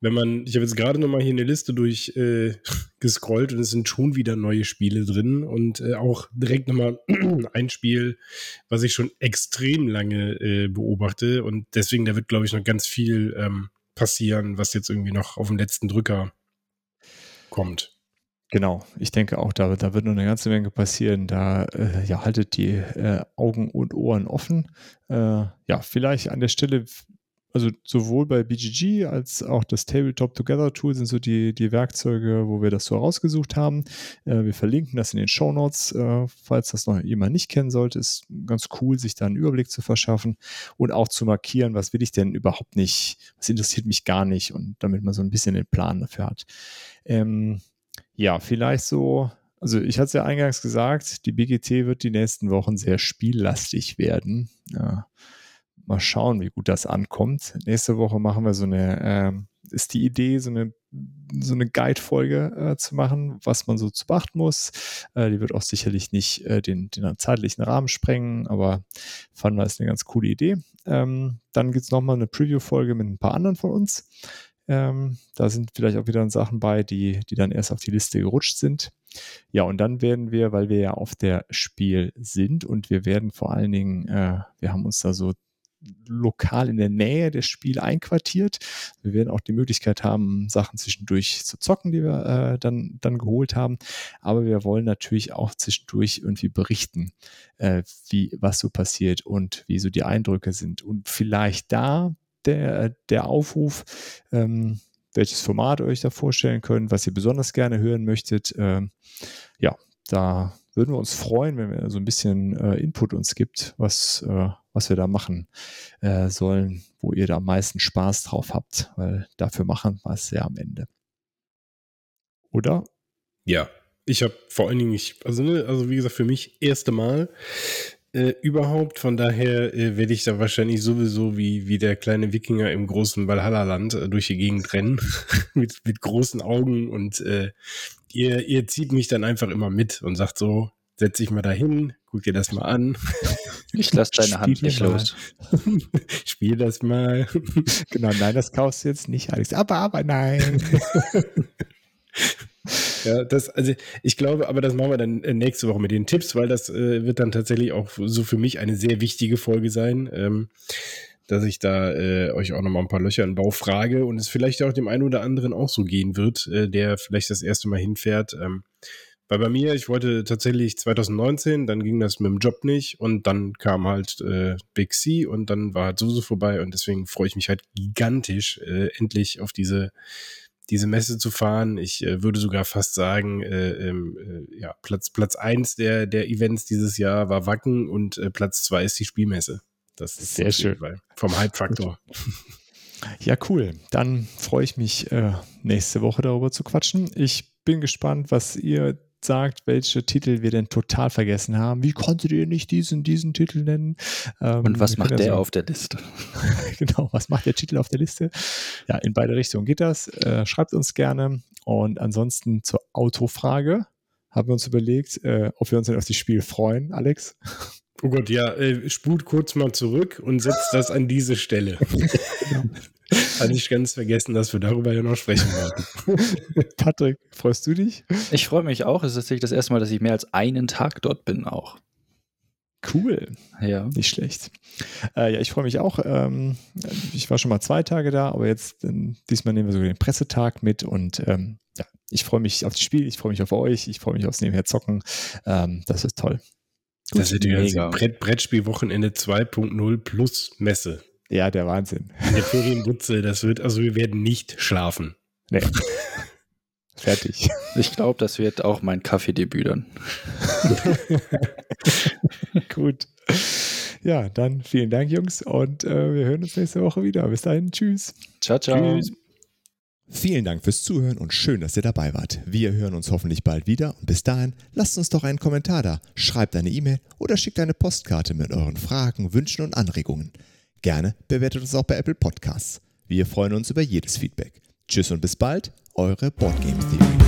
wenn man, ich habe jetzt gerade nochmal hier eine Liste durch äh, gescrollt und es sind schon wieder neue Spiele drin und äh, auch direkt nochmal ein Spiel, was ich schon extrem lange äh, beobachte und deswegen, da wird, glaube ich, noch ganz viel ähm, passieren, was jetzt irgendwie noch auf den letzten Drücker kommt. Genau, ich denke auch, da, da wird noch eine ganze Menge passieren. Da äh, ja, haltet die äh, Augen und Ohren offen. Äh, ja, vielleicht an der Stelle also sowohl bei BGG als auch das Tabletop Together Tool sind so die, die Werkzeuge, wo wir das so rausgesucht haben. Äh, wir verlinken das in den Show Notes, äh, falls das noch jemand nicht kennen sollte. Ist ganz cool, sich da einen Überblick zu verschaffen und auch zu markieren, was will ich denn überhaupt nicht, was interessiert mich gar nicht und damit man so ein bisschen den Plan dafür hat. Ähm, ja, vielleicht so also ich hatte es ja eingangs gesagt, die BGT wird die nächsten Wochen sehr spiellastig werden. Ja, mal schauen, wie gut das ankommt. Nächste Woche machen wir so eine, äh, ist die Idee, so eine, so eine Guide-Folge äh, zu machen, was man so zu beachten muss. Äh, die wird auch sicherlich nicht äh, den, den zeitlichen Rahmen sprengen, aber fanden wir es eine ganz coole Idee. Ähm, dann gibt es nochmal eine Preview-Folge mit ein paar anderen von uns. Ähm, da sind vielleicht auch wieder Sachen bei, die, die dann erst auf die Liste gerutscht sind. Ja, und dann werden wir, weil wir ja auf der Spiel sind und wir werden vor allen Dingen, äh, wir haben uns da so lokal in der Nähe des Spiels einquartiert. Wir werden auch die Möglichkeit haben, Sachen zwischendurch zu zocken, die wir äh, dann, dann geholt haben. Aber wir wollen natürlich auch zwischendurch irgendwie berichten, äh, wie, was so passiert und wie so die Eindrücke sind. Und vielleicht da der, der Aufruf, ähm, welches Format ihr euch da vorstellen könnt, was ihr besonders gerne hören möchtet. Ähm, ja, da würden wir uns freuen, wenn wir so ein bisschen äh, Input uns gibt, was, äh, was wir da machen äh, sollen, wo ihr da am meisten Spaß drauf habt, weil dafür machen wir es ja am Ende. Oder? Ja, ich habe vor allen Dingen, ich, also, ne, also wie gesagt, für mich erste Mal äh, überhaupt. Von daher äh, werde ich da wahrscheinlich sowieso wie, wie der kleine Wikinger im großen Valhalla-Land äh, durch die Gegend rennen mit, mit großen Augen und äh, ihr, ihr zieht mich dann einfach immer mit und sagt so, setz dich mal dahin, guck dir das mal an. Ich lasse deine Hand nicht los. Spiel das mal. Genau, nein, das kaufst du jetzt nicht, Alex. Aber, aber nein. Ja, das, also ich glaube, aber das machen wir dann äh, nächste Woche mit den Tipps, weil das äh, wird dann tatsächlich auch so für mich eine sehr wichtige Folge sein, ähm, dass ich da äh, euch auch nochmal ein paar Löcher im Bauch frage und es vielleicht auch dem einen oder anderen auch so gehen wird, äh, der vielleicht das erste Mal hinfährt. Ähm, weil bei mir, ich wollte tatsächlich 2019, dann ging das mit dem Job nicht und dann kam halt äh, Big C und dann war halt Suse vorbei und deswegen freue ich mich halt gigantisch äh, endlich auf diese diese Messe zu fahren. Ich äh, würde sogar fast sagen, äh, ähm, äh, ja, Platz, Platz eins der, der Events dieses Jahr war Wacken und äh, Platz zwei ist die Spielmesse. Das ist sehr schön. Vom Hype-Faktor. Ja, cool. Dann freue ich mich, äh, nächste Woche darüber zu quatschen. Ich bin gespannt, was ihr sagt, welche Titel wir denn total vergessen haben. Wie konntet ihr nicht diesen, diesen Titel nennen? Ähm, Und was macht der so, auf der Liste? genau, was macht der Titel auf der Liste? Ja, in beide Richtungen geht das. Äh, schreibt uns gerne. Und ansonsten zur Autofrage haben wir uns überlegt, äh, ob wir uns denn auf das Spiel freuen, Alex. Oh Gott, ja, äh, spult kurz mal zurück und setzt das an diese Stelle. Hatte ich ganz vergessen, dass wir darüber ja noch sprechen wollten. Patrick, freust du dich? Ich freue mich auch. Es ist tatsächlich das erste Mal, dass ich mehr als einen Tag dort bin auch. Cool. Ja. Nicht schlecht. Äh, ja, ich freue mich auch. Ähm, ich war schon mal zwei Tage da, aber jetzt äh, diesmal nehmen wir sogar den Pressetag mit und ähm, ja, ich freue mich auf das Spiel, ich freue mich auf euch, ich freue mich aufs Nebenher zocken. Ähm, das ist toll. Gut, das wird ja Brett, Brettspielwochenende 2.0 plus Messe. Ja, der Wahnsinn. Der Ferienbutze, das wird, also wir werden nicht schlafen. Nee. Fertig. Ich glaube, das wird auch mein Kaffeedebüt dann. Gut. Ja, dann vielen Dank, Jungs, und äh, wir hören uns nächste Woche wieder. Bis dahin, tschüss. Ciao, ciao. Tschüss. Vielen Dank fürs Zuhören und schön, dass ihr dabei wart. Wir hören uns hoffentlich bald wieder und bis dahin lasst uns doch einen Kommentar da, schreibt eine E-Mail oder schickt eine Postkarte mit euren Fragen, Wünschen und Anregungen. Gerne bewertet uns auch bei Apple Podcasts. Wir freuen uns über jedes Feedback. Tschüss und bis bald, eure Boardgame Theory.